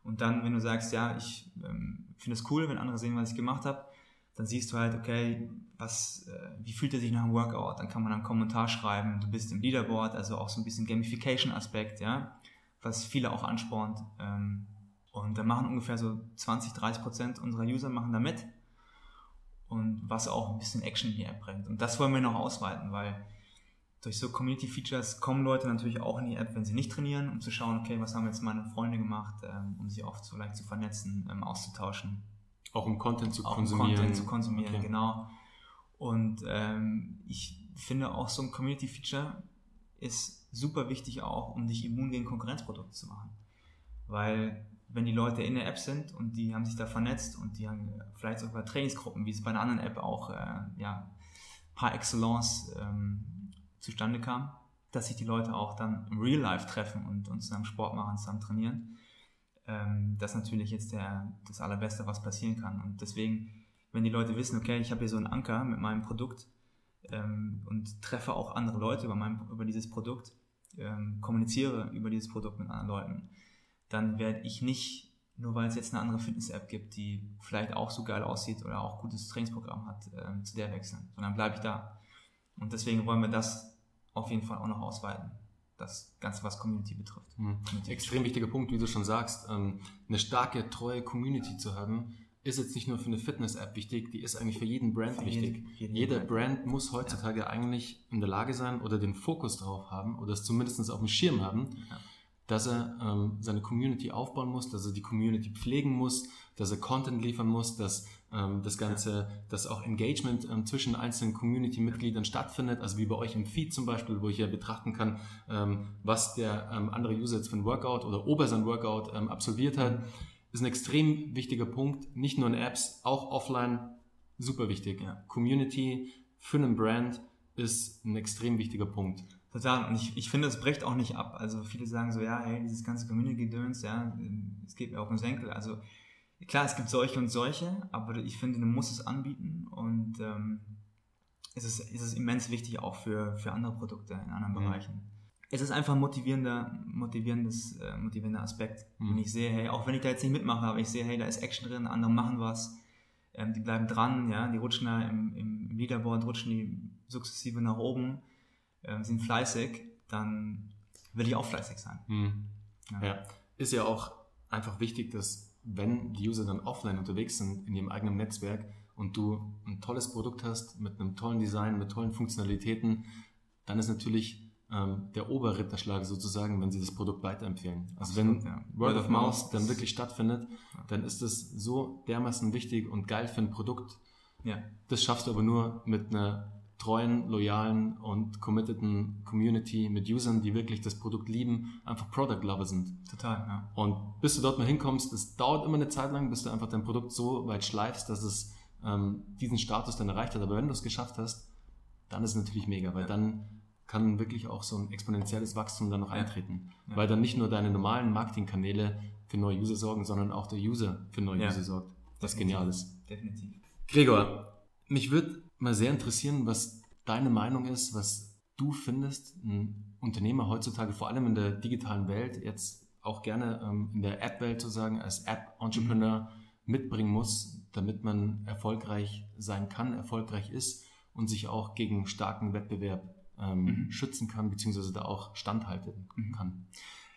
Und dann, wenn du sagst, ja, ich ähm, finde es cool, wenn andere sehen, was ich gemacht habe, dann siehst du halt, okay, was, äh, wie fühlt er sich nach dem Workout? Dann kann man einen Kommentar schreiben, du bist im Leaderboard, also auch so ein bisschen Gamification-Aspekt, ja, was viele auch anspornt. Ähm, und da machen ungefähr so 20, 30 Prozent unserer User machen da mit. Und was auch ein bisschen Action in die App bringt. Und das wollen wir noch ausweiten, weil durch so Community Features kommen Leute natürlich auch in die App, wenn sie nicht trainieren, um zu schauen, okay, was haben jetzt meine Freunde gemacht, ähm, um sich oft so leicht zu vernetzen, ähm, auszutauschen. Auch um Content zu auch konsumieren. Um Content zu konsumieren, okay. genau. Und ähm, ich finde auch so ein Community Feature ist super wichtig auch, um dich immun gegen Konkurrenzprodukte zu machen. Weil wenn die Leute in der App sind und die haben sich da vernetzt und die haben vielleicht sogar Trainingsgruppen, wie es bei einer anderen App auch äh, ja, par excellence ähm, zustande kam, dass sich die Leute auch dann im Real Life treffen und, und zusammen Sport machen, zusammen trainieren. Ähm, das ist natürlich jetzt der, das Allerbeste, was passieren kann. Und deswegen, wenn die Leute wissen, okay, ich habe hier so einen Anker mit meinem Produkt ähm, und treffe auch andere Leute über, mein, über dieses Produkt, ähm, kommuniziere über dieses Produkt mit anderen Leuten, dann werde ich nicht, nur weil es jetzt eine andere Fitness-App gibt, die vielleicht auch so geil aussieht oder auch gutes Trainingsprogramm hat, ähm, zu der wechseln, sondern bleibe ich da. Und deswegen wollen wir das auf jeden Fall auch noch ausweiten. Das Ganze, was Community betrifft. Mhm. Extrem wichtiger Punkt, wie du schon sagst. Ähm, eine starke, treue Community zu haben, ist jetzt nicht nur für eine Fitness-App wichtig, die ist eigentlich für jeden Brand für wichtig. Jeden, jeden Jeder Brand. Brand. muss heutzutage ja. eigentlich in der Lage sein oder den Fokus darauf haben oder es zumindest auf dem Schirm haben, ja. dass er ähm, seine Community aufbauen muss, dass er die Community pflegen muss, dass er Content liefern muss, dass ähm, das Ganze, dass auch Engagement ähm, zwischen einzelnen Community-Mitgliedern stattfindet, also wie bei euch im Feed zum Beispiel, wo ich ja betrachten kann, ähm, was der andere User jetzt für ein Workout oder ob er sein Workout absolviert hat, ist ein extrem wichtiger Punkt, nicht nur in Apps, auch offline, super wichtig. Ja. Community für einen Brand ist ein extrem wichtiger Punkt. Total. Und ich, ich finde, es bricht auch nicht ab. Also viele sagen so, ja, hey, dieses ganze Community-Gedöns, ja, es geht mir auf den Senkel. Also klar, es gibt solche und solche, aber ich finde, du musst es anbieten und ähm, es, ist, es ist immens wichtig auch für, für andere Produkte in anderen mhm. Bereichen. Es ist einfach ein motivierender, motivierendes, äh, motivierender Aspekt. Mhm. Wenn ich sehe, hey, auch wenn ich da jetzt nicht mitmache, aber ich sehe, hey, da ist Action drin, andere machen was, ähm, die bleiben dran, ja, die rutschen da im, im Leaderboard, rutschen die sukzessive nach oben, ähm, sind fleißig, dann will ich auch fleißig sein. Mhm. Ja. ja. Ist ja auch einfach wichtig, dass wenn die User dann offline unterwegs sind in ihrem eigenen Netzwerk und du ein tolles Produkt hast mit einem tollen Design, mit tollen Funktionalitäten, dann ist natürlich ähm, der Oberritterschlag sozusagen, wenn sie das Produkt weiterempfehlen. Also Absolut, wenn ja. Word of Mouth dann wirklich stattfindet, dann ist es so dermaßen wichtig und geil für ein Produkt. Ja. Das schaffst du aber nur mit einer treuen, loyalen und committeden Community mit Usern, die wirklich das Produkt lieben, einfach Product Lover sind. Total, ja. Und bis du dort mal hinkommst, es dauert immer eine Zeit lang, bis du einfach dein Produkt so weit schleifst, dass es ähm, diesen Status dann erreicht hat. Aber wenn du es geschafft hast, dann ist es natürlich mega, weil ja. dann kann wirklich auch so ein exponentielles Wachstum dann noch ja. eintreten. Ja. Weil dann nicht nur deine normalen Marketingkanäle für neue User sorgen, sondern auch der User für neue User sorgt. Das genial ist. Definitiv. Gregor, mich würde mal sehr interessieren, was deine Meinung ist, was du findest, ein Unternehmer heutzutage, vor allem in der digitalen Welt, jetzt auch gerne ähm, in der App-Welt zu sagen, als App-Entrepreneur mhm. mitbringen muss, damit man erfolgreich sein kann, erfolgreich ist und sich auch gegen starken Wettbewerb ähm, mhm. schützen kann, beziehungsweise da auch standhalten mhm. kann.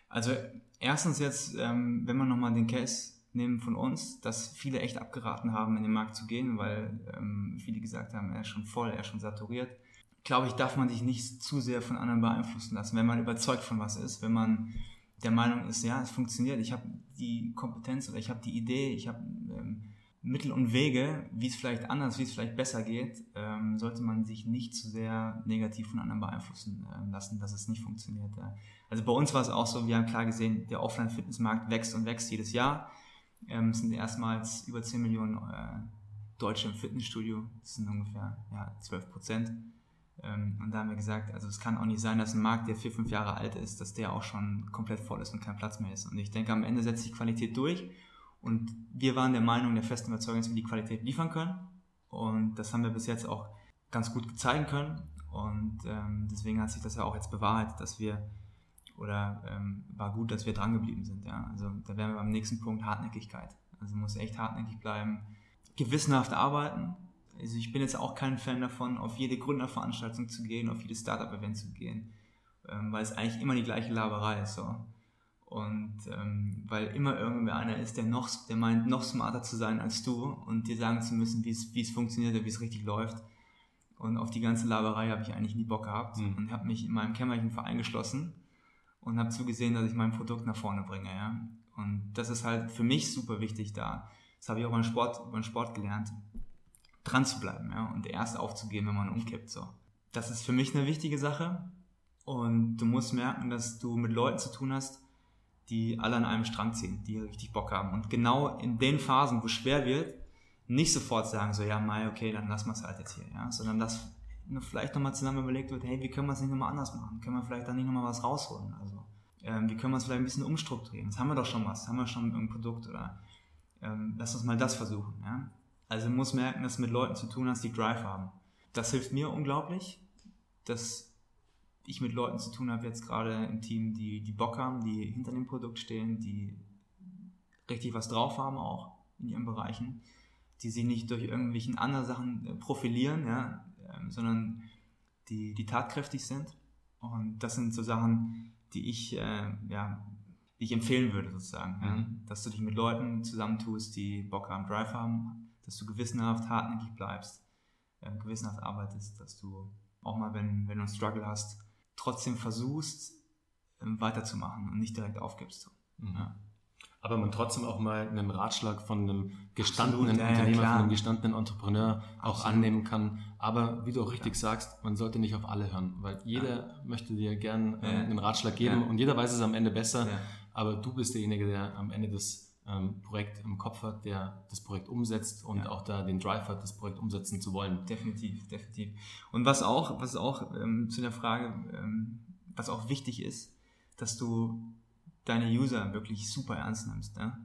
Also erstens jetzt, ähm, wenn man nochmal den Case nehmen von uns, dass viele echt abgeraten haben, in den Markt zu gehen, weil ähm, viele gesagt haben, er ist schon voll, er ist schon saturiert. Glaube ich, darf man sich nicht zu sehr von anderen beeinflussen lassen, wenn man überzeugt von was ist, wenn man der Meinung ist, ja, es funktioniert, ich habe die Kompetenz oder ich habe die Idee, ich habe ähm, Mittel und Wege, wie es vielleicht anders, wie es vielleicht besser geht, ähm, sollte man sich nicht zu sehr negativ von anderen beeinflussen äh, lassen, dass es nicht funktioniert. Ja. Also bei uns war es auch so, wir haben klar gesehen, der Offline-Fitnessmarkt wächst und wächst jedes Jahr. Ähm, es sind erstmals über 10 Millionen äh, Deutsche im Fitnessstudio. Das sind ungefähr ja, 12 Prozent. Ähm, und da haben wir gesagt, also es kann auch nicht sein, dass ein Markt, der vier, fünf Jahre alt ist, dass der auch schon komplett voll ist und kein Platz mehr ist. Und ich denke, am Ende setzt sich Qualität durch. Und wir waren der Meinung, der festen Überzeugung, dass wir die Qualität liefern können. Und das haben wir bis jetzt auch ganz gut zeigen können. Und ähm, deswegen hat sich das ja auch jetzt bewahrheitet, dass wir oder ähm, war gut, dass wir dran geblieben sind. Ja? Also da wären wir beim nächsten Punkt Hartnäckigkeit. Also muss echt hartnäckig bleiben, gewissenhaft arbeiten. Also ich bin jetzt auch kein Fan davon, auf jede Gründerveranstaltung zu gehen, auf jedes Startup-Event zu gehen, ähm, weil es eigentlich immer die gleiche Laberei ist. So. Und ähm, weil immer irgendwer einer ist, der noch, der meint, noch smarter zu sein als du und dir sagen zu müssen, wie es, wie es funktioniert oder wie es richtig läuft. Und auf die ganze Laberei habe ich eigentlich nie Bock gehabt mhm. und habe mich in meinem Kämmerchen eingeschlossen und habe zugesehen, dass ich mein Produkt nach vorne bringe. Ja? Und das ist halt für mich super wichtig da. Das habe ich auch beim Sport, beim Sport gelernt, dran zu bleiben ja? und erst aufzugeben, wenn man umkippt. So. Das ist für mich eine wichtige Sache. Und du musst merken, dass du mit Leuten zu tun hast, die alle an einem Strang ziehen, die richtig Bock haben. Und genau in den Phasen, wo es schwer wird, nicht sofort sagen, so, ja, Mai, okay, dann lassen wir es halt jetzt hier, ja, sondern dass vielleicht nochmal zusammen überlegt wird, hey, wie können wir es nicht nochmal anders machen? Können wir vielleicht da nicht nochmal was rausholen? Also, ähm, wie können wir es vielleicht ein bisschen umstrukturieren? Jetzt haben wir doch schon was, haben wir schon ein Produkt oder ähm, lass uns mal das versuchen, ja. Also, du musst merken, dass du mit Leuten zu tun hast, die Drive haben. Das hilft mir unglaublich, dass ich mit Leuten zu tun habe, jetzt gerade im Team, die, die Bock haben, die hinter dem Produkt stehen, die richtig was drauf haben auch in ihren Bereichen die sich nicht durch irgendwelchen anderen Sachen äh, profilieren, ja, ähm, sondern die, die tatkräftig sind. Und das sind so Sachen, die ich, äh, ja, die ich empfehlen würde, sozusagen. Mhm. Ja. Dass du dich mit Leuten zusammentust, die Bock haben, Drive haben, dass du gewissenhaft hartnäckig bleibst, äh, gewissenhaft arbeitest, dass du auch mal, wenn, wenn du einen Struggle hast, trotzdem versuchst, äh, weiterzumachen und nicht direkt aufgibst. Mhm. Ja aber man trotzdem auch mal einen Ratschlag von einem gestandenen Absolut, Unternehmer, ja, von einem gestandenen Entrepreneur auch Absolut. annehmen kann. Aber wie du auch richtig ja. sagst, man sollte nicht auf alle hören, weil jeder möchte dir gern äh, einen Ratschlag geben und jeder weiß es am Ende besser. Aber du bist derjenige, der am Ende das ähm, Projekt im Kopf hat, der das Projekt umsetzt und auch da den Drive hat, das Projekt umsetzen zu wollen. Definitiv, definitiv. Und was auch, was auch ähm, zu der Frage, ähm, was auch wichtig ist, dass du deine User wirklich super ernst nimmst. Ja?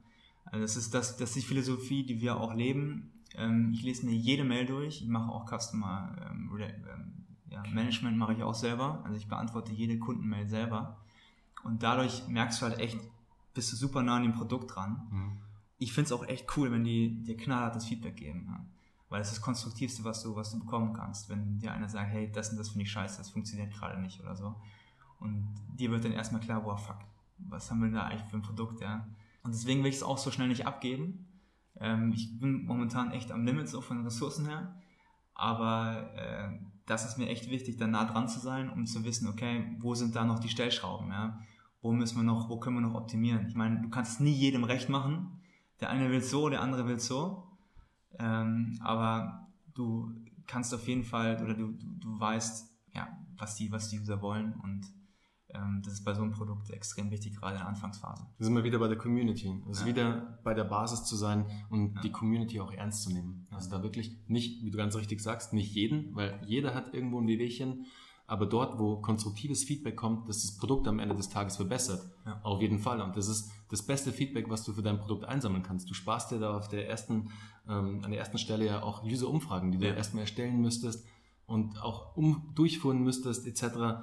Also das ist das, das ist die Philosophie, die wir auch leben. Ähm, ich lese mir jede Mail durch. Ich mache auch Customer ähm, ähm, ja, Management mache ich auch selber. Also ich beantworte jede Kundenmail selber. Und dadurch merkst du halt echt, bist du super nah an dem Produkt dran. Mhm. Ich finde es auch echt cool, wenn die dir knallhartes Feedback geben. Ja? Weil das ist das Konstruktivste, was du, was du bekommen kannst. Wenn dir einer sagt, hey, das und das finde ich scheiße, das funktioniert gerade nicht oder so. Und dir wird dann erstmal klar, boah, fuck, was haben wir da eigentlich für ein Produkt, ja. Und deswegen will ich es auch so schnell nicht abgeben. Ähm, ich bin momentan echt am Limit so von den Ressourcen her. Aber äh, das ist mir echt wichtig, da nah dran zu sein, um zu wissen, okay, wo sind da noch die Stellschrauben, ja? Wo müssen wir noch, wo können wir noch optimieren? Ich meine, du kannst es nie jedem recht machen. Der eine will so, der andere will so. Ähm, aber du kannst auf jeden Fall, oder du, du, du weißt, ja, was die, was die User wollen und ähm, das ist bei so einem Produkt extrem wichtig, gerade in der Anfangsphase. Da sind wir wieder bei der Community. Also ja. wieder bei der Basis zu sein und ja. die Community auch ernst zu nehmen. Also da wirklich nicht, wie du ganz richtig sagst, nicht jeden, weil jeder hat irgendwo ein Wehwehchen, aber dort, wo konstruktives Feedback kommt, dass das Produkt am Ende des Tages verbessert. Ja. Auf jeden Fall. Und das ist das beste Feedback, was du für dein Produkt einsammeln kannst. Du sparst dir da auf der ersten, ähm, an der ersten Stelle ja auch User-Umfragen, die du erstmal erstellen müsstest und auch um durchführen müsstest, etc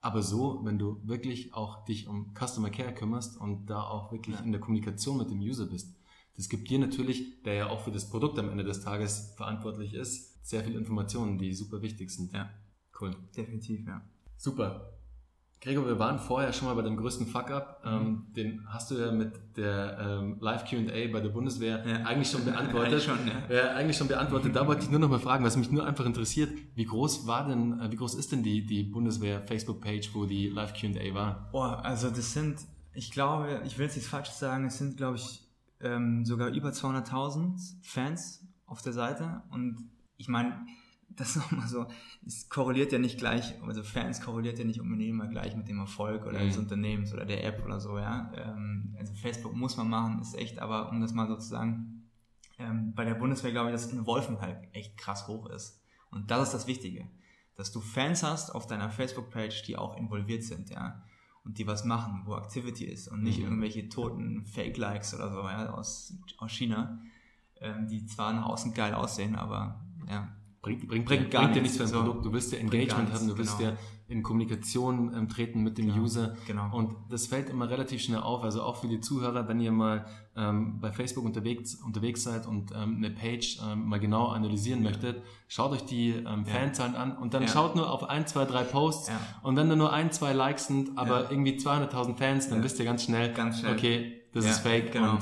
aber so, wenn du wirklich auch dich um Customer Care kümmerst und da auch wirklich ja. in der Kommunikation mit dem User bist, das gibt dir natürlich, der ja auch für das Produkt am Ende des Tages verantwortlich ist, sehr viele Informationen, die super wichtig sind. Ja. Cool. Definitiv, ja. Super. Gregor, wir waren vorher schon mal bei dem größten Fuck-up. Mhm. Ähm, den hast du ja mit der ähm, Live-QA bei der Bundeswehr ja. eigentlich schon beantwortet. eigentlich, schon, ja. ja. eigentlich schon beantwortet. Da wollte ich nur noch mal fragen, was mich nur einfach interessiert, wie groß war denn, äh, wie groß ist denn die, die Bundeswehr Facebook-Page, wo die Live-QA war? Boah, also das sind, ich glaube, ich will jetzt nichts Falsches sagen, es sind, glaube ich, ähm, sogar über 200.000 Fans auf der Seite. Und ich meine, das ist nochmal so, es korreliert ja nicht gleich, also Fans korreliert ja nicht unbedingt immer gleich mit dem Erfolg oder mhm. des Unternehmens oder der App oder so, ja. Ähm, also Facebook muss man machen, ist echt, aber um das mal so zu sagen, ähm, bei der Bundeswehr glaube ich, dass Involvement halt echt krass hoch ist. Und das ist das Wichtige, dass du Fans hast auf deiner Facebook-Page, die auch involviert sind, ja. Und die was machen, wo Activity ist und nicht mhm. irgendwelche toten Fake-Likes oder so, ja, aus, aus China, ähm, die zwar nach außen geil aussehen, aber ja, bringt, bringt, bringt, gar bringt dir nichts für ein so. Produkt. Du willst ja Engagement haben, du willst genau. ja in Kommunikation ähm, treten mit dem genau. User. Genau. Und das fällt immer relativ schnell auf. Also auch für die Zuhörer, wenn ihr mal ähm, bei Facebook unterwegs, unterwegs seid und ähm, eine Page ähm, mal genau analysieren ja. möchtet, schaut euch die ähm, Fanzahlen ja. an und dann ja. schaut nur auf ein, zwei, drei Posts und wenn da nur ein, zwei Likes sind, aber irgendwie 200.000 Fans, dann wisst ihr ganz schnell, ganz schnell. okay, das ist fake. Genau.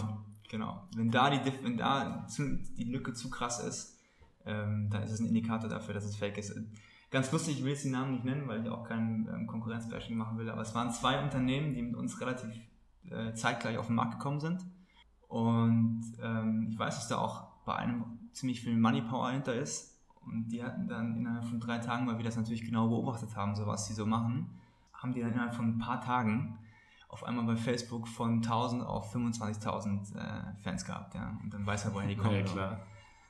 genau. Wenn da die, wenn da die Lücke zu krass ist, ähm, dann ist es ein Indikator dafür, dass es fake ist. Ganz lustig, ich will jetzt die Namen nicht nennen, weil ich auch kein ähm, Konkurrenzbashing machen will, aber es waren zwei Unternehmen, die mit uns relativ äh, zeitgleich auf den Markt gekommen sind. Und ähm, ich weiß, dass da auch bei einem ziemlich viel Money Power hinter ist. Und die hatten dann innerhalb von drei Tagen, weil wir das natürlich genau beobachtet haben, so was die so machen, haben die dann innerhalb von ein paar Tagen auf einmal bei Facebook von 1000 auf 25.000 äh, Fans gehabt. Ja? Und dann weiß er, woher die kommen. Ja, klar.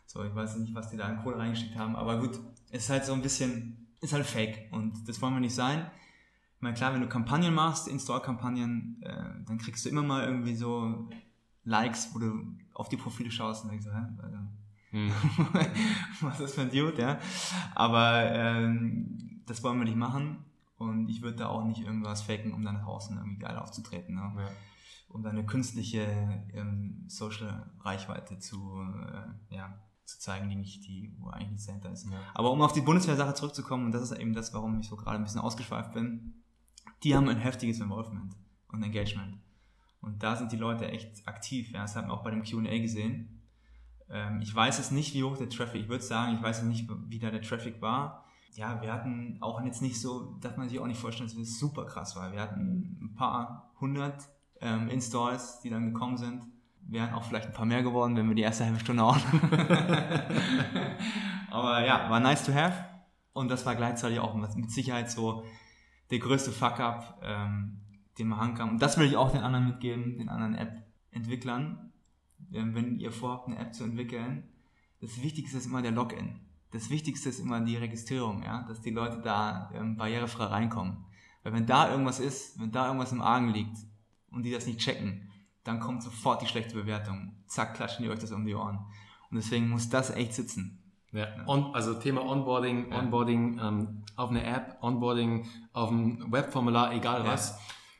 So, ich weiß nicht, was die da an Kohle reingeschickt haben, aber gut, es ist halt so ein bisschen, ist halt fake und das wollen wir nicht sein. Ich meine, klar, wenn du Kampagnen machst, In-Store-Kampagnen, äh, dann kriegst du immer mal irgendwie so Likes, wo du auf die Profile schaust und denkst hä? Also, hm. was ist das für ein Dude, ja? Aber ähm, das wollen wir nicht machen und ich würde da auch nicht irgendwas faken, um dann nach außen irgendwie geil aufzutreten. Ne? Ja. Um dann eine künstliche ähm, Social-Reichweite zu, äh, ja, zu zeigen, die nicht, die, wo eigentlich nichts dahinter ist. Ja. Aber um auf die Bundeswehr-Sache zurückzukommen, und das ist eben das, warum ich so gerade ein bisschen ausgeschweift bin, die haben ein heftiges Involvement und Engagement. Und da sind die Leute echt aktiv. Ja. Das haben wir auch bei dem QA gesehen. Ähm, ich weiß es nicht, wie hoch der Traffic, ich würde sagen, ich weiß nicht, wie da der Traffic war. Ja, wir hatten auch jetzt nicht so, darf man sich auch nicht vorstellen, dass es super krass war. Wir hatten ein paar hundert ähm, Installs, die dann gekommen sind wären auch vielleicht ein paar mehr geworden, wenn wir die erste halbe Stunde hauen. Aber ja, war nice to have. Und das war gleichzeitig auch mit Sicherheit so der größte Fuck-up, ähm, den man haben kann. Und das will ich auch den anderen mitgeben, den anderen App-Entwicklern. Ähm, wenn ihr vorhabt, eine App zu entwickeln, das Wichtigste ist immer der Login. Das Wichtigste ist immer die Registrierung, ja, dass die Leute da ähm, barrierefrei reinkommen. Weil wenn da irgendwas ist, wenn da irgendwas im Argen liegt und die das nicht checken, dann kommt sofort die schlechte Bewertung. Zack, klatschen die euch das um die Ohren. Und deswegen muss das echt sitzen. Ja, On, also Thema Onboarding, ja. Onboarding ähm, auf eine App, Onboarding auf ein Webformular, egal ja. was.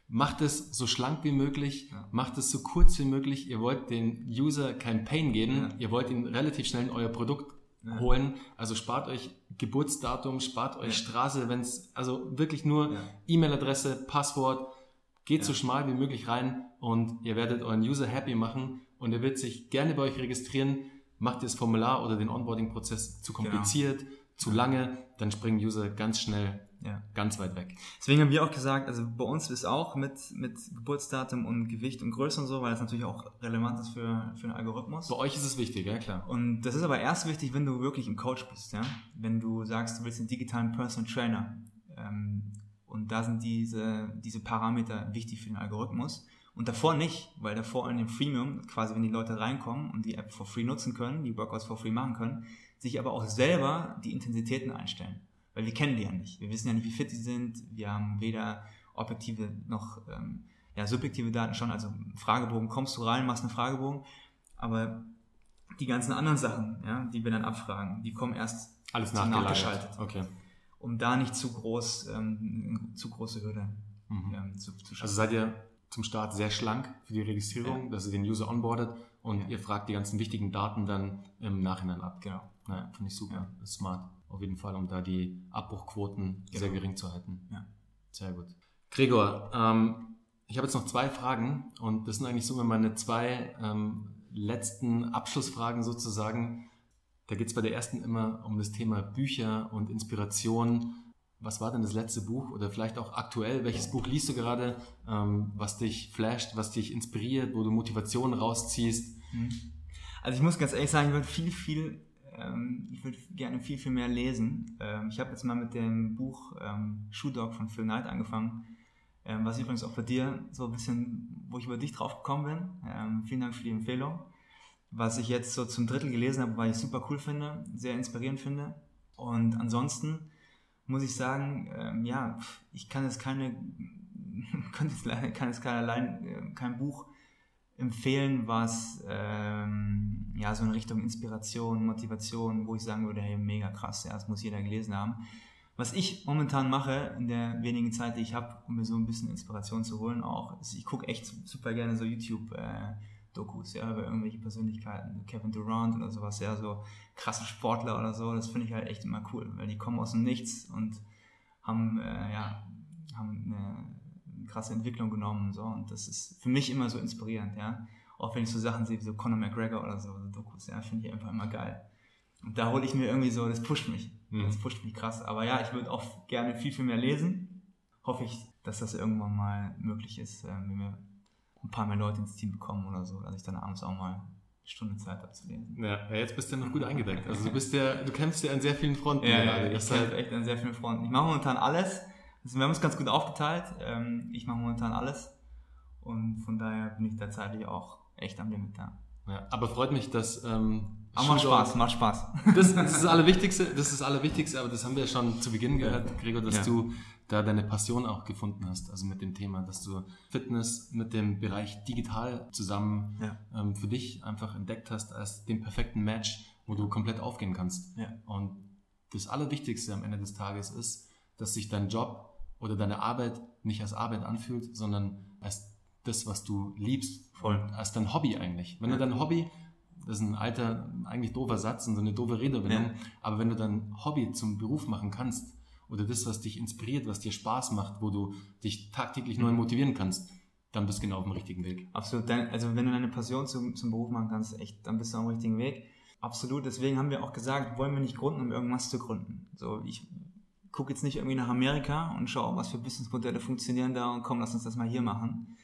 Macht es so schlank wie möglich, ja. macht es so kurz wie möglich. Ihr wollt den User kein Pain geben, ihr wollt ihn relativ schnell in euer Produkt holen. Also spart euch Geburtsdatum, spart euch Straße, wenn es also wirklich nur E-Mail-Adresse, Passwort, Geht ja. so schmal wie möglich rein und ihr werdet euren User happy machen und er wird sich gerne bei euch registrieren. Macht ihr das Formular oder den Onboarding-Prozess zu genau. kompliziert, genau. zu lange, dann springen User ganz schnell ja. ganz weit weg. Deswegen haben wir auch gesagt, also bei uns ist auch mit, mit Geburtsdatum und Gewicht und Größe und so, weil das natürlich auch relevant ist für, für den Algorithmus. Bei euch ist es wichtig, ja klar. Und das ist aber erst wichtig, wenn du wirklich ein Coach bist, ja. Wenn du sagst, du willst einen digitalen Personal Trainer. Ähm, und da sind diese, diese Parameter wichtig für den Algorithmus. Und davor nicht, weil davor in dem Freemium, quasi wenn die Leute reinkommen und die App for free nutzen können, die Workouts for free machen können, sich aber auch selber die Intensitäten einstellen. Weil wir kennen die ja nicht. Wir wissen ja nicht, wie fit sie sind. Wir haben weder objektive noch ähm, ja, subjektive Daten schon. Also Fragebogen, kommst du rein, machst einen Fragebogen. Aber die ganzen anderen Sachen, ja, die wir dann abfragen, die kommen erst alles nachgeschaltet. Okay um da nicht zu groß, ähm, zu große Hürde mhm. ähm, zu, zu schaffen. Also seid ihr zum Start sehr schlank für die Registrierung, ja. dass ihr den User onboardet und ja. ihr fragt die ganzen wichtigen Daten dann im Nachhinein ab. Genau. Ja, Finde ich super. Ja. Das ist smart. Auf jeden Fall, um da die Abbruchquoten genau. sehr gering zu halten. Ja. Sehr gut. Gregor, ähm, ich habe jetzt noch zwei Fragen und das sind eigentlich so meine zwei ähm, letzten Abschlussfragen sozusagen. Da geht es bei der ersten immer um das Thema Bücher und Inspiration. Was war denn das letzte Buch oder vielleicht auch aktuell? Welches Buch liest du gerade, ähm, was dich flasht, was dich inspiriert, wo du Motivation rausziehst? Mhm. Also ich muss ganz ehrlich sagen, ich würde viel, viel, ähm, ich würde gerne viel, viel mehr lesen. Ähm, ich habe jetzt mal mit dem Buch Shoe Dog von Phil Knight angefangen, was übrigens auch bei dir so ein bisschen, wo ich über dich drauf gekommen bin. Vielen Dank für die Empfehlung was ich jetzt so zum Drittel gelesen habe, weil ich super cool finde, sehr inspirierend finde. Und ansonsten muss ich sagen, ähm, ja, ich kann jetzt keine, kann jetzt, kann jetzt kein, allein, äh, kein Buch empfehlen, was ähm, ja so in Richtung Inspiration, Motivation, wo ich sagen würde, hey, mega krass, ja, das muss jeder gelesen haben. Was ich momentan mache in der wenigen Zeit, die ich habe, um mir so ein bisschen Inspiration zu holen, auch, ist, ich gucke echt super gerne so YouTube. Äh, Dokus, ja, über irgendwelche Persönlichkeiten, Kevin Durant oder sowas, ja, so krasse Sportler oder so, das finde ich halt echt immer cool, weil die kommen aus dem Nichts und haben, äh, ja, haben eine krasse Entwicklung genommen und so und das ist für mich immer so inspirierend, ja. Auch wenn ich so Sachen sehe wie so Conor McGregor oder so, so Dokus, ja, finde ich einfach immer geil. Und da hole ich mir irgendwie so, das pusht mich. Mhm. Das pusht mich krass. Aber ja, ich würde auch gerne viel, viel mehr lesen. Hoffe ich, dass das irgendwann mal möglich ist, wenn wir ein paar mehr Leute ins Team bekommen oder so, dass ich dann abends auch mal eine Stunde Zeit habe zu lesen. Ja, jetzt bist du noch gut eingedeckt. Also du bist ja, du kämpfst ja an sehr vielen Fronten. Ja, ja ich kämpfe halt echt an sehr vielen Fronten. Ich mache momentan alles. Also wir haben uns ganz gut aufgeteilt. Ähm, ich mache momentan alles. Und von daher bin ich da zeitlich auch echt am Limit da. Ja, aber freut mich, dass ähm, aber macht Spaß, macht Spaß. Das, das, ist das Allerwichtigste, das ist das Allerwichtigste, aber das haben wir ja schon zu Beginn gehört, Gregor, dass ja. du da deine Passion auch gefunden hast, also mit dem Thema, dass du Fitness mit dem Bereich digital zusammen ja. ähm, für dich einfach entdeckt hast als den perfekten Match, wo du komplett aufgehen kannst. Ja. Und das Allerwichtigste am Ende des Tages ist, dass sich dein Job oder deine Arbeit nicht als Arbeit anfühlt, sondern als das, was du liebst, voll als dein Hobby eigentlich. Wenn ja. du dein Hobby das ist ein alter, eigentlich doofer Satz und so eine doofe Redewendung. Ja. Aber wenn du dein Hobby zum Beruf machen kannst oder das, was dich inspiriert, was dir Spaß macht, wo du dich tagtäglich mhm. neu motivieren kannst, dann bist du genau auf dem richtigen Weg. Absolut. Also wenn du deine Passion zum, zum Beruf machen kannst, echt, dann bist du auf dem richtigen Weg. Absolut. Deswegen haben wir auch gesagt, wollen wir nicht gründen, um irgendwas zu gründen. So, ich gucke jetzt nicht irgendwie nach Amerika und schaue, was für Businessmodelle funktionieren da und komm, lass uns das mal hier machen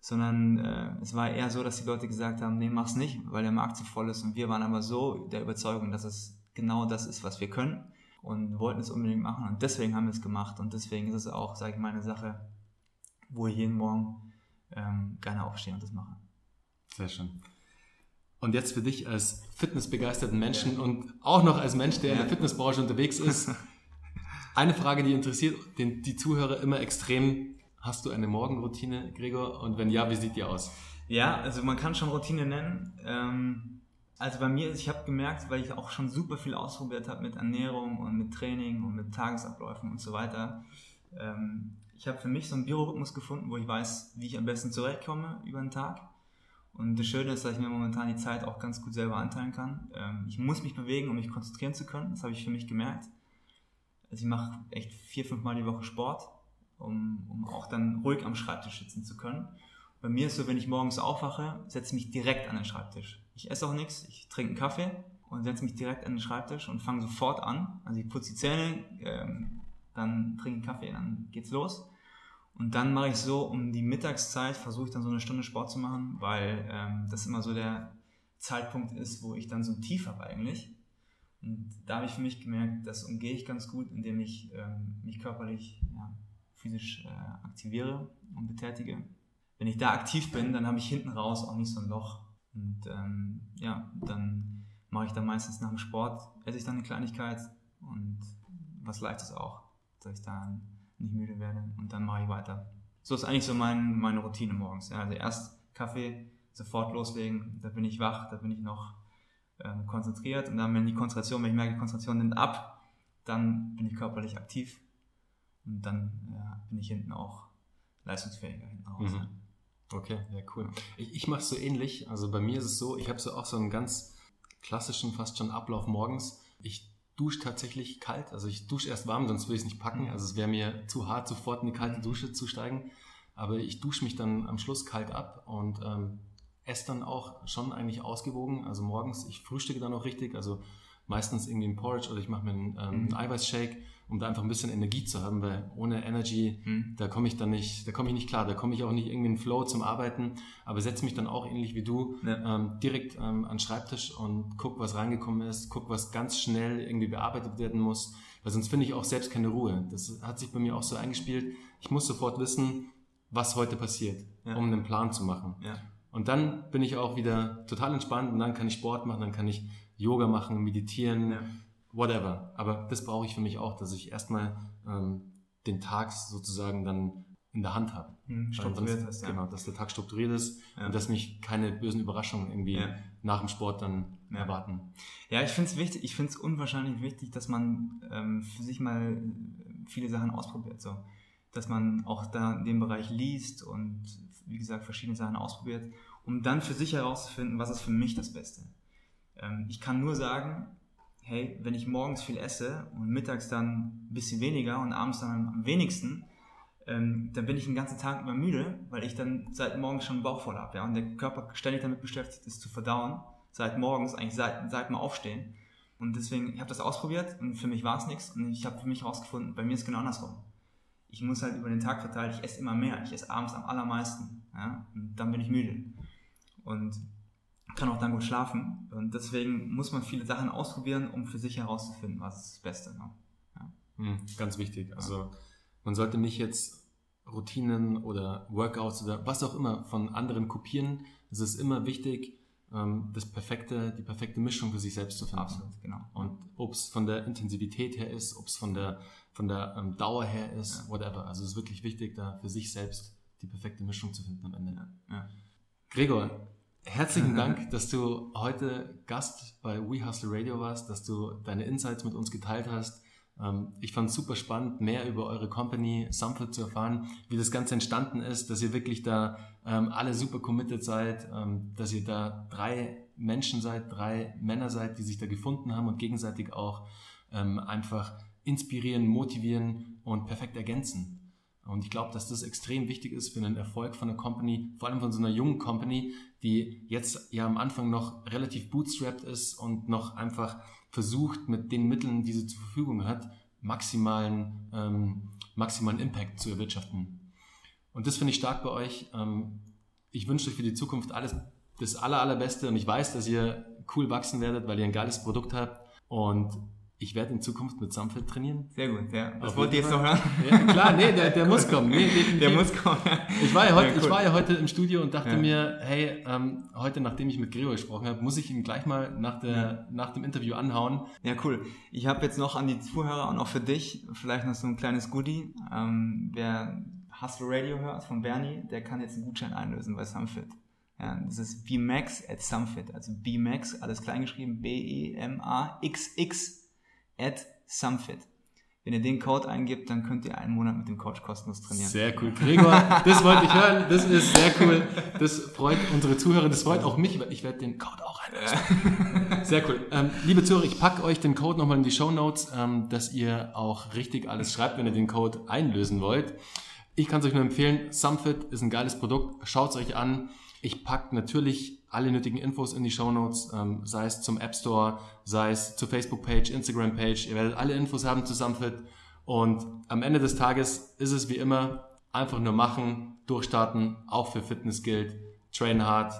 sondern äh, es war eher so, dass die Leute gesagt haben, nee, mach's nicht, weil der Markt zu voll ist und wir waren aber so der Überzeugung, dass es genau das ist, was wir können und wollten es unbedingt machen und deswegen haben wir es gemacht und deswegen ist es auch, sage ich mal, eine Sache, wo ich jeden Morgen ähm, gerne aufstehe und das mache. Sehr schön. Und jetzt für dich als fitnessbegeisterten Menschen ja. und auch noch als Mensch, der ja. in der Fitnessbranche unterwegs ist, eine Frage, die interessiert den, die Zuhörer immer extrem Hast du eine Morgenroutine, Gregor? Und wenn ja, wie sieht die aus? Ja, also man kann schon Routine nennen. Ähm, also bei mir, ich habe gemerkt, weil ich auch schon super viel ausprobiert habe mit Ernährung und mit Training und mit Tagesabläufen und so weiter. Ähm, ich habe für mich so einen Biorhythmus gefunden, wo ich weiß, wie ich am besten zurechtkomme über den Tag. Und das Schöne ist, dass ich mir momentan die Zeit auch ganz gut selber anteilen kann. Ähm, ich muss mich bewegen, um mich konzentrieren zu können. Das habe ich für mich gemerkt. Also ich mache echt vier, fünf Mal die Woche Sport um, um auch dann ruhig am Schreibtisch sitzen zu können. Bei mir ist so, wenn ich morgens aufwache, setze ich mich direkt an den Schreibtisch. Ich esse auch nichts, ich trinke einen Kaffee und setze mich direkt an den Schreibtisch und fange sofort an. Also ich putze die Zähne, ähm, dann trinke einen Kaffee, dann geht's los. Und dann mache ich so, um die Mittagszeit versuche ich dann so eine Stunde Sport zu machen, weil ähm, das immer so der Zeitpunkt ist, wo ich dann so ein Tief habe eigentlich. Und da habe ich für mich gemerkt, das umgehe ich ganz gut, indem ich ähm, mich körperlich ja, physisch äh, aktiviere und betätige. Wenn ich da aktiv bin, dann habe ich hinten raus auch nicht so ein Loch. Und ähm, ja, dann mache ich dann meistens nach dem Sport, esse ich dann eine Kleinigkeit und was Leichtes auch, dass ich dann nicht müde werde und dann mache ich weiter. So ist eigentlich so mein, meine Routine morgens. Ja, also erst Kaffee, sofort loslegen, da bin ich wach, da bin ich noch ähm, konzentriert und dann, wenn die Konzentration, wenn ich merke, die Konzentration nimmt ab, dann bin ich körperlich aktiv und dann ja, bin ich hinten auch leistungsfähiger hinten raus. Mhm. Okay, ja, cool. Ich, ich mache es so ähnlich. Also bei mir ist es so, ich habe so auch so einen ganz klassischen, fast schon Ablauf morgens. Ich dusche tatsächlich kalt. Also ich dusche erst warm, sonst würde ich es nicht packen. Mhm. Also es wäre mir zu hart, sofort in eine kalte Dusche zu steigen. Aber ich dusche mich dann am Schluss kalt ab und ähm, esse dann auch schon eigentlich ausgewogen. Also morgens, ich frühstücke dann auch richtig. Also meistens irgendwie ein Porridge oder ich mache mir einen, ähm, einen mhm. Eiweißshake um da einfach ein bisschen Energie zu haben, weil ohne Energy, hm. da komme ich dann nicht, da komme ich nicht klar, da komme ich auch nicht irgendwie in Flow zum Arbeiten, aber setze mich dann auch ähnlich wie du ja. ähm, direkt ähm, an den Schreibtisch und guck, was reingekommen ist, guck, was ganz schnell irgendwie bearbeitet werden muss, weil sonst finde ich auch selbst keine Ruhe. Das hat sich bei mir auch so eingespielt. Ich muss sofort wissen, was heute passiert, ja. um einen Plan zu machen. Ja. Und dann bin ich auch wieder total entspannt und dann kann ich Sport machen, dann kann ich Yoga machen, meditieren, whatever. Aber das brauche ich für mich auch, dass ich erstmal ähm, den Tag sozusagen dann in der Hand habe. Hm, strukturiert sonst, ist, ja. Genau, dass der Tag strukturiert ist ja. und dass mich keine bösen Überraschungen irgendwie ja. nach dem Sport dann erwarten. Ja, ich finde es wichtig, ich finde es unwahrscheinlich wichtig, dass man ähm, für sich mal viele Sachen ausprobiert. So. Dass man auch da in dem Bereich liest und wie gesagt verschiedene Sachen ausprobiert, um dann für sich herauszufinden, was ist für mich das Beste. Ähm, ich kann nur sagen, hey, wenn ich morgens viel esse und mittags dann ein bisschen weniger und abends dann am wenigsten, ähm, dann bin ich den ganzen Tag immer müde, weil ich dann seit morgens schon einen Bauch voll habe. Ja? Und der Körper ständig damit beschäftigt ist zu verdauen, seit morgens, eigentlich seit, seit dem Aufstehen. Und deswegen, ich habe das ausprobiert und für mich war es nichts. Und ich habe für mich herausgefunden, bei mir ist es genau andersrum. Ich muss halt über den Tag verteilt, ich esse immer mehr. Ich esse abends am allermeisten. Ja? Und dann bin ich müde. Und kann auch dann gut schlafen. Und deswegen muss man viele Sachen ausprobieren, um für sich herauszufinden, was ist das Beste. Ne? Ja. Mhm, ganz wichtig. Also man sollte nicht jetzt Routinen oder Workouts oder was auch immer von anderen kopieren. Es ist immer wichtig, ähm, das perfekte, die perfekte Mischung für sich selbst zu finden. Absolut, genau. Und ob es von der Intensivität her ist, ob es von der, von der ähm, Dauer her ist, ja. whatever. Also es ist wirklich wichtig, da für sich selbst die perfekte Mischung zu finden am Ende. Ja. Gregor, herzlichen Dank, dass du heute Gast bei We Hustle Radio warst, dass du deine Insights mit uns geteilt hast. Ähm, ich fand es super spannend, mehr über eure Company Sample zu erfahren, wie das Ganze entstanden ist, dass ihr wirklich da ähm, alle super committed seid, ähm, dass ihr da drei Menschen seid, drei Männer seid, die sich da gefunden haben und gegenseitig auch einfach inspirieren, motivieren und perfekt ergänzen. Und ich glaube, dass das extrem wichtig ist für den Erfolg von einer Company, vor allem von so einer jungen Company, die jetzt ja am Anfang noch relativ bootstrapped ist und noch einfach versucht, mit den Mitteln, die sie zur Verfügung hat, maximalen, ähm, maximalen Impact zu erwirtschaften. Und das finde ich stark bei euch. Ähm, ich wünsche euch für die Zukunft alles das aller, allerbeste und ich weiß, dass ihr cool wachsen werdet, weil ihr ein geiles Produkt habt und ich werde in Zukunft mit Samfeld trainieren. Sehr gut, ja. Was wollt ihr jetzt noch hören? Ja, klar, nee, der, der muss kommen. Nee, der muss kommen. Ich war, ja heute, ja, cool. ich war ja heute im Studio und dachte ja. mir, hey, ähm, heute, nachdem ich mit Gregor gesprochen habe, muss ich ihn gleich mal nach, der, nach dem Interview anhauen. Ja, cool. Ich habe jetzt noch an die Zuhörer und auch für dich vielleicht noch so ein kleines Goodie. Ähm, wer Hustle Radio hört von Bernie, der kann jetzt einen Gutschein einlösen bei Samfit. Ja, das ist BMAX at Samfit. Also BMAX, alles kleingeschrieben, B-E-M-A-X-X at Sumfit. Wenn ihr den Code eingibt, dann könnt ihr einen Monat mit dem Coach kostenlos trainieren. Sehr cool. Gregor, das wollte ich hören. Das ist sehr cool. Das freut unsere Zuhörer, das freut auch mich, weil ich werde den Code auch einlösen. Sehr cool. Ähm, liebe Zuhörer, ich packe euch den Code nochmal in die Show Notes, ähm, dass ihr auch richtig alles schreibt, wenn ihr den Code einlösen wollt. Ich kann es euch nur empfehlen. Sumfit ist ein geiles Produkt. Schaut es euch an. Ich packe natürlich alle nötigen Infos in die Show Notes, ähm, sei es zum App Store, sei es zur Facebook-Page, Instagram-Page. Ihr werdet alle Infos haben zu Samfit. Und am Ende des Tages ist es wie immer einfach nur machen, durchstarten, auch für Fitness gilt. Train hard,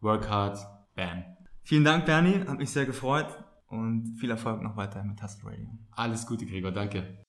work hard, bam. Vielen Dank, Bernie, hat mich sehr gefreut und viel Erfolg noch weiter mit Hustle Radio. Alles Gute, Gregor, danke.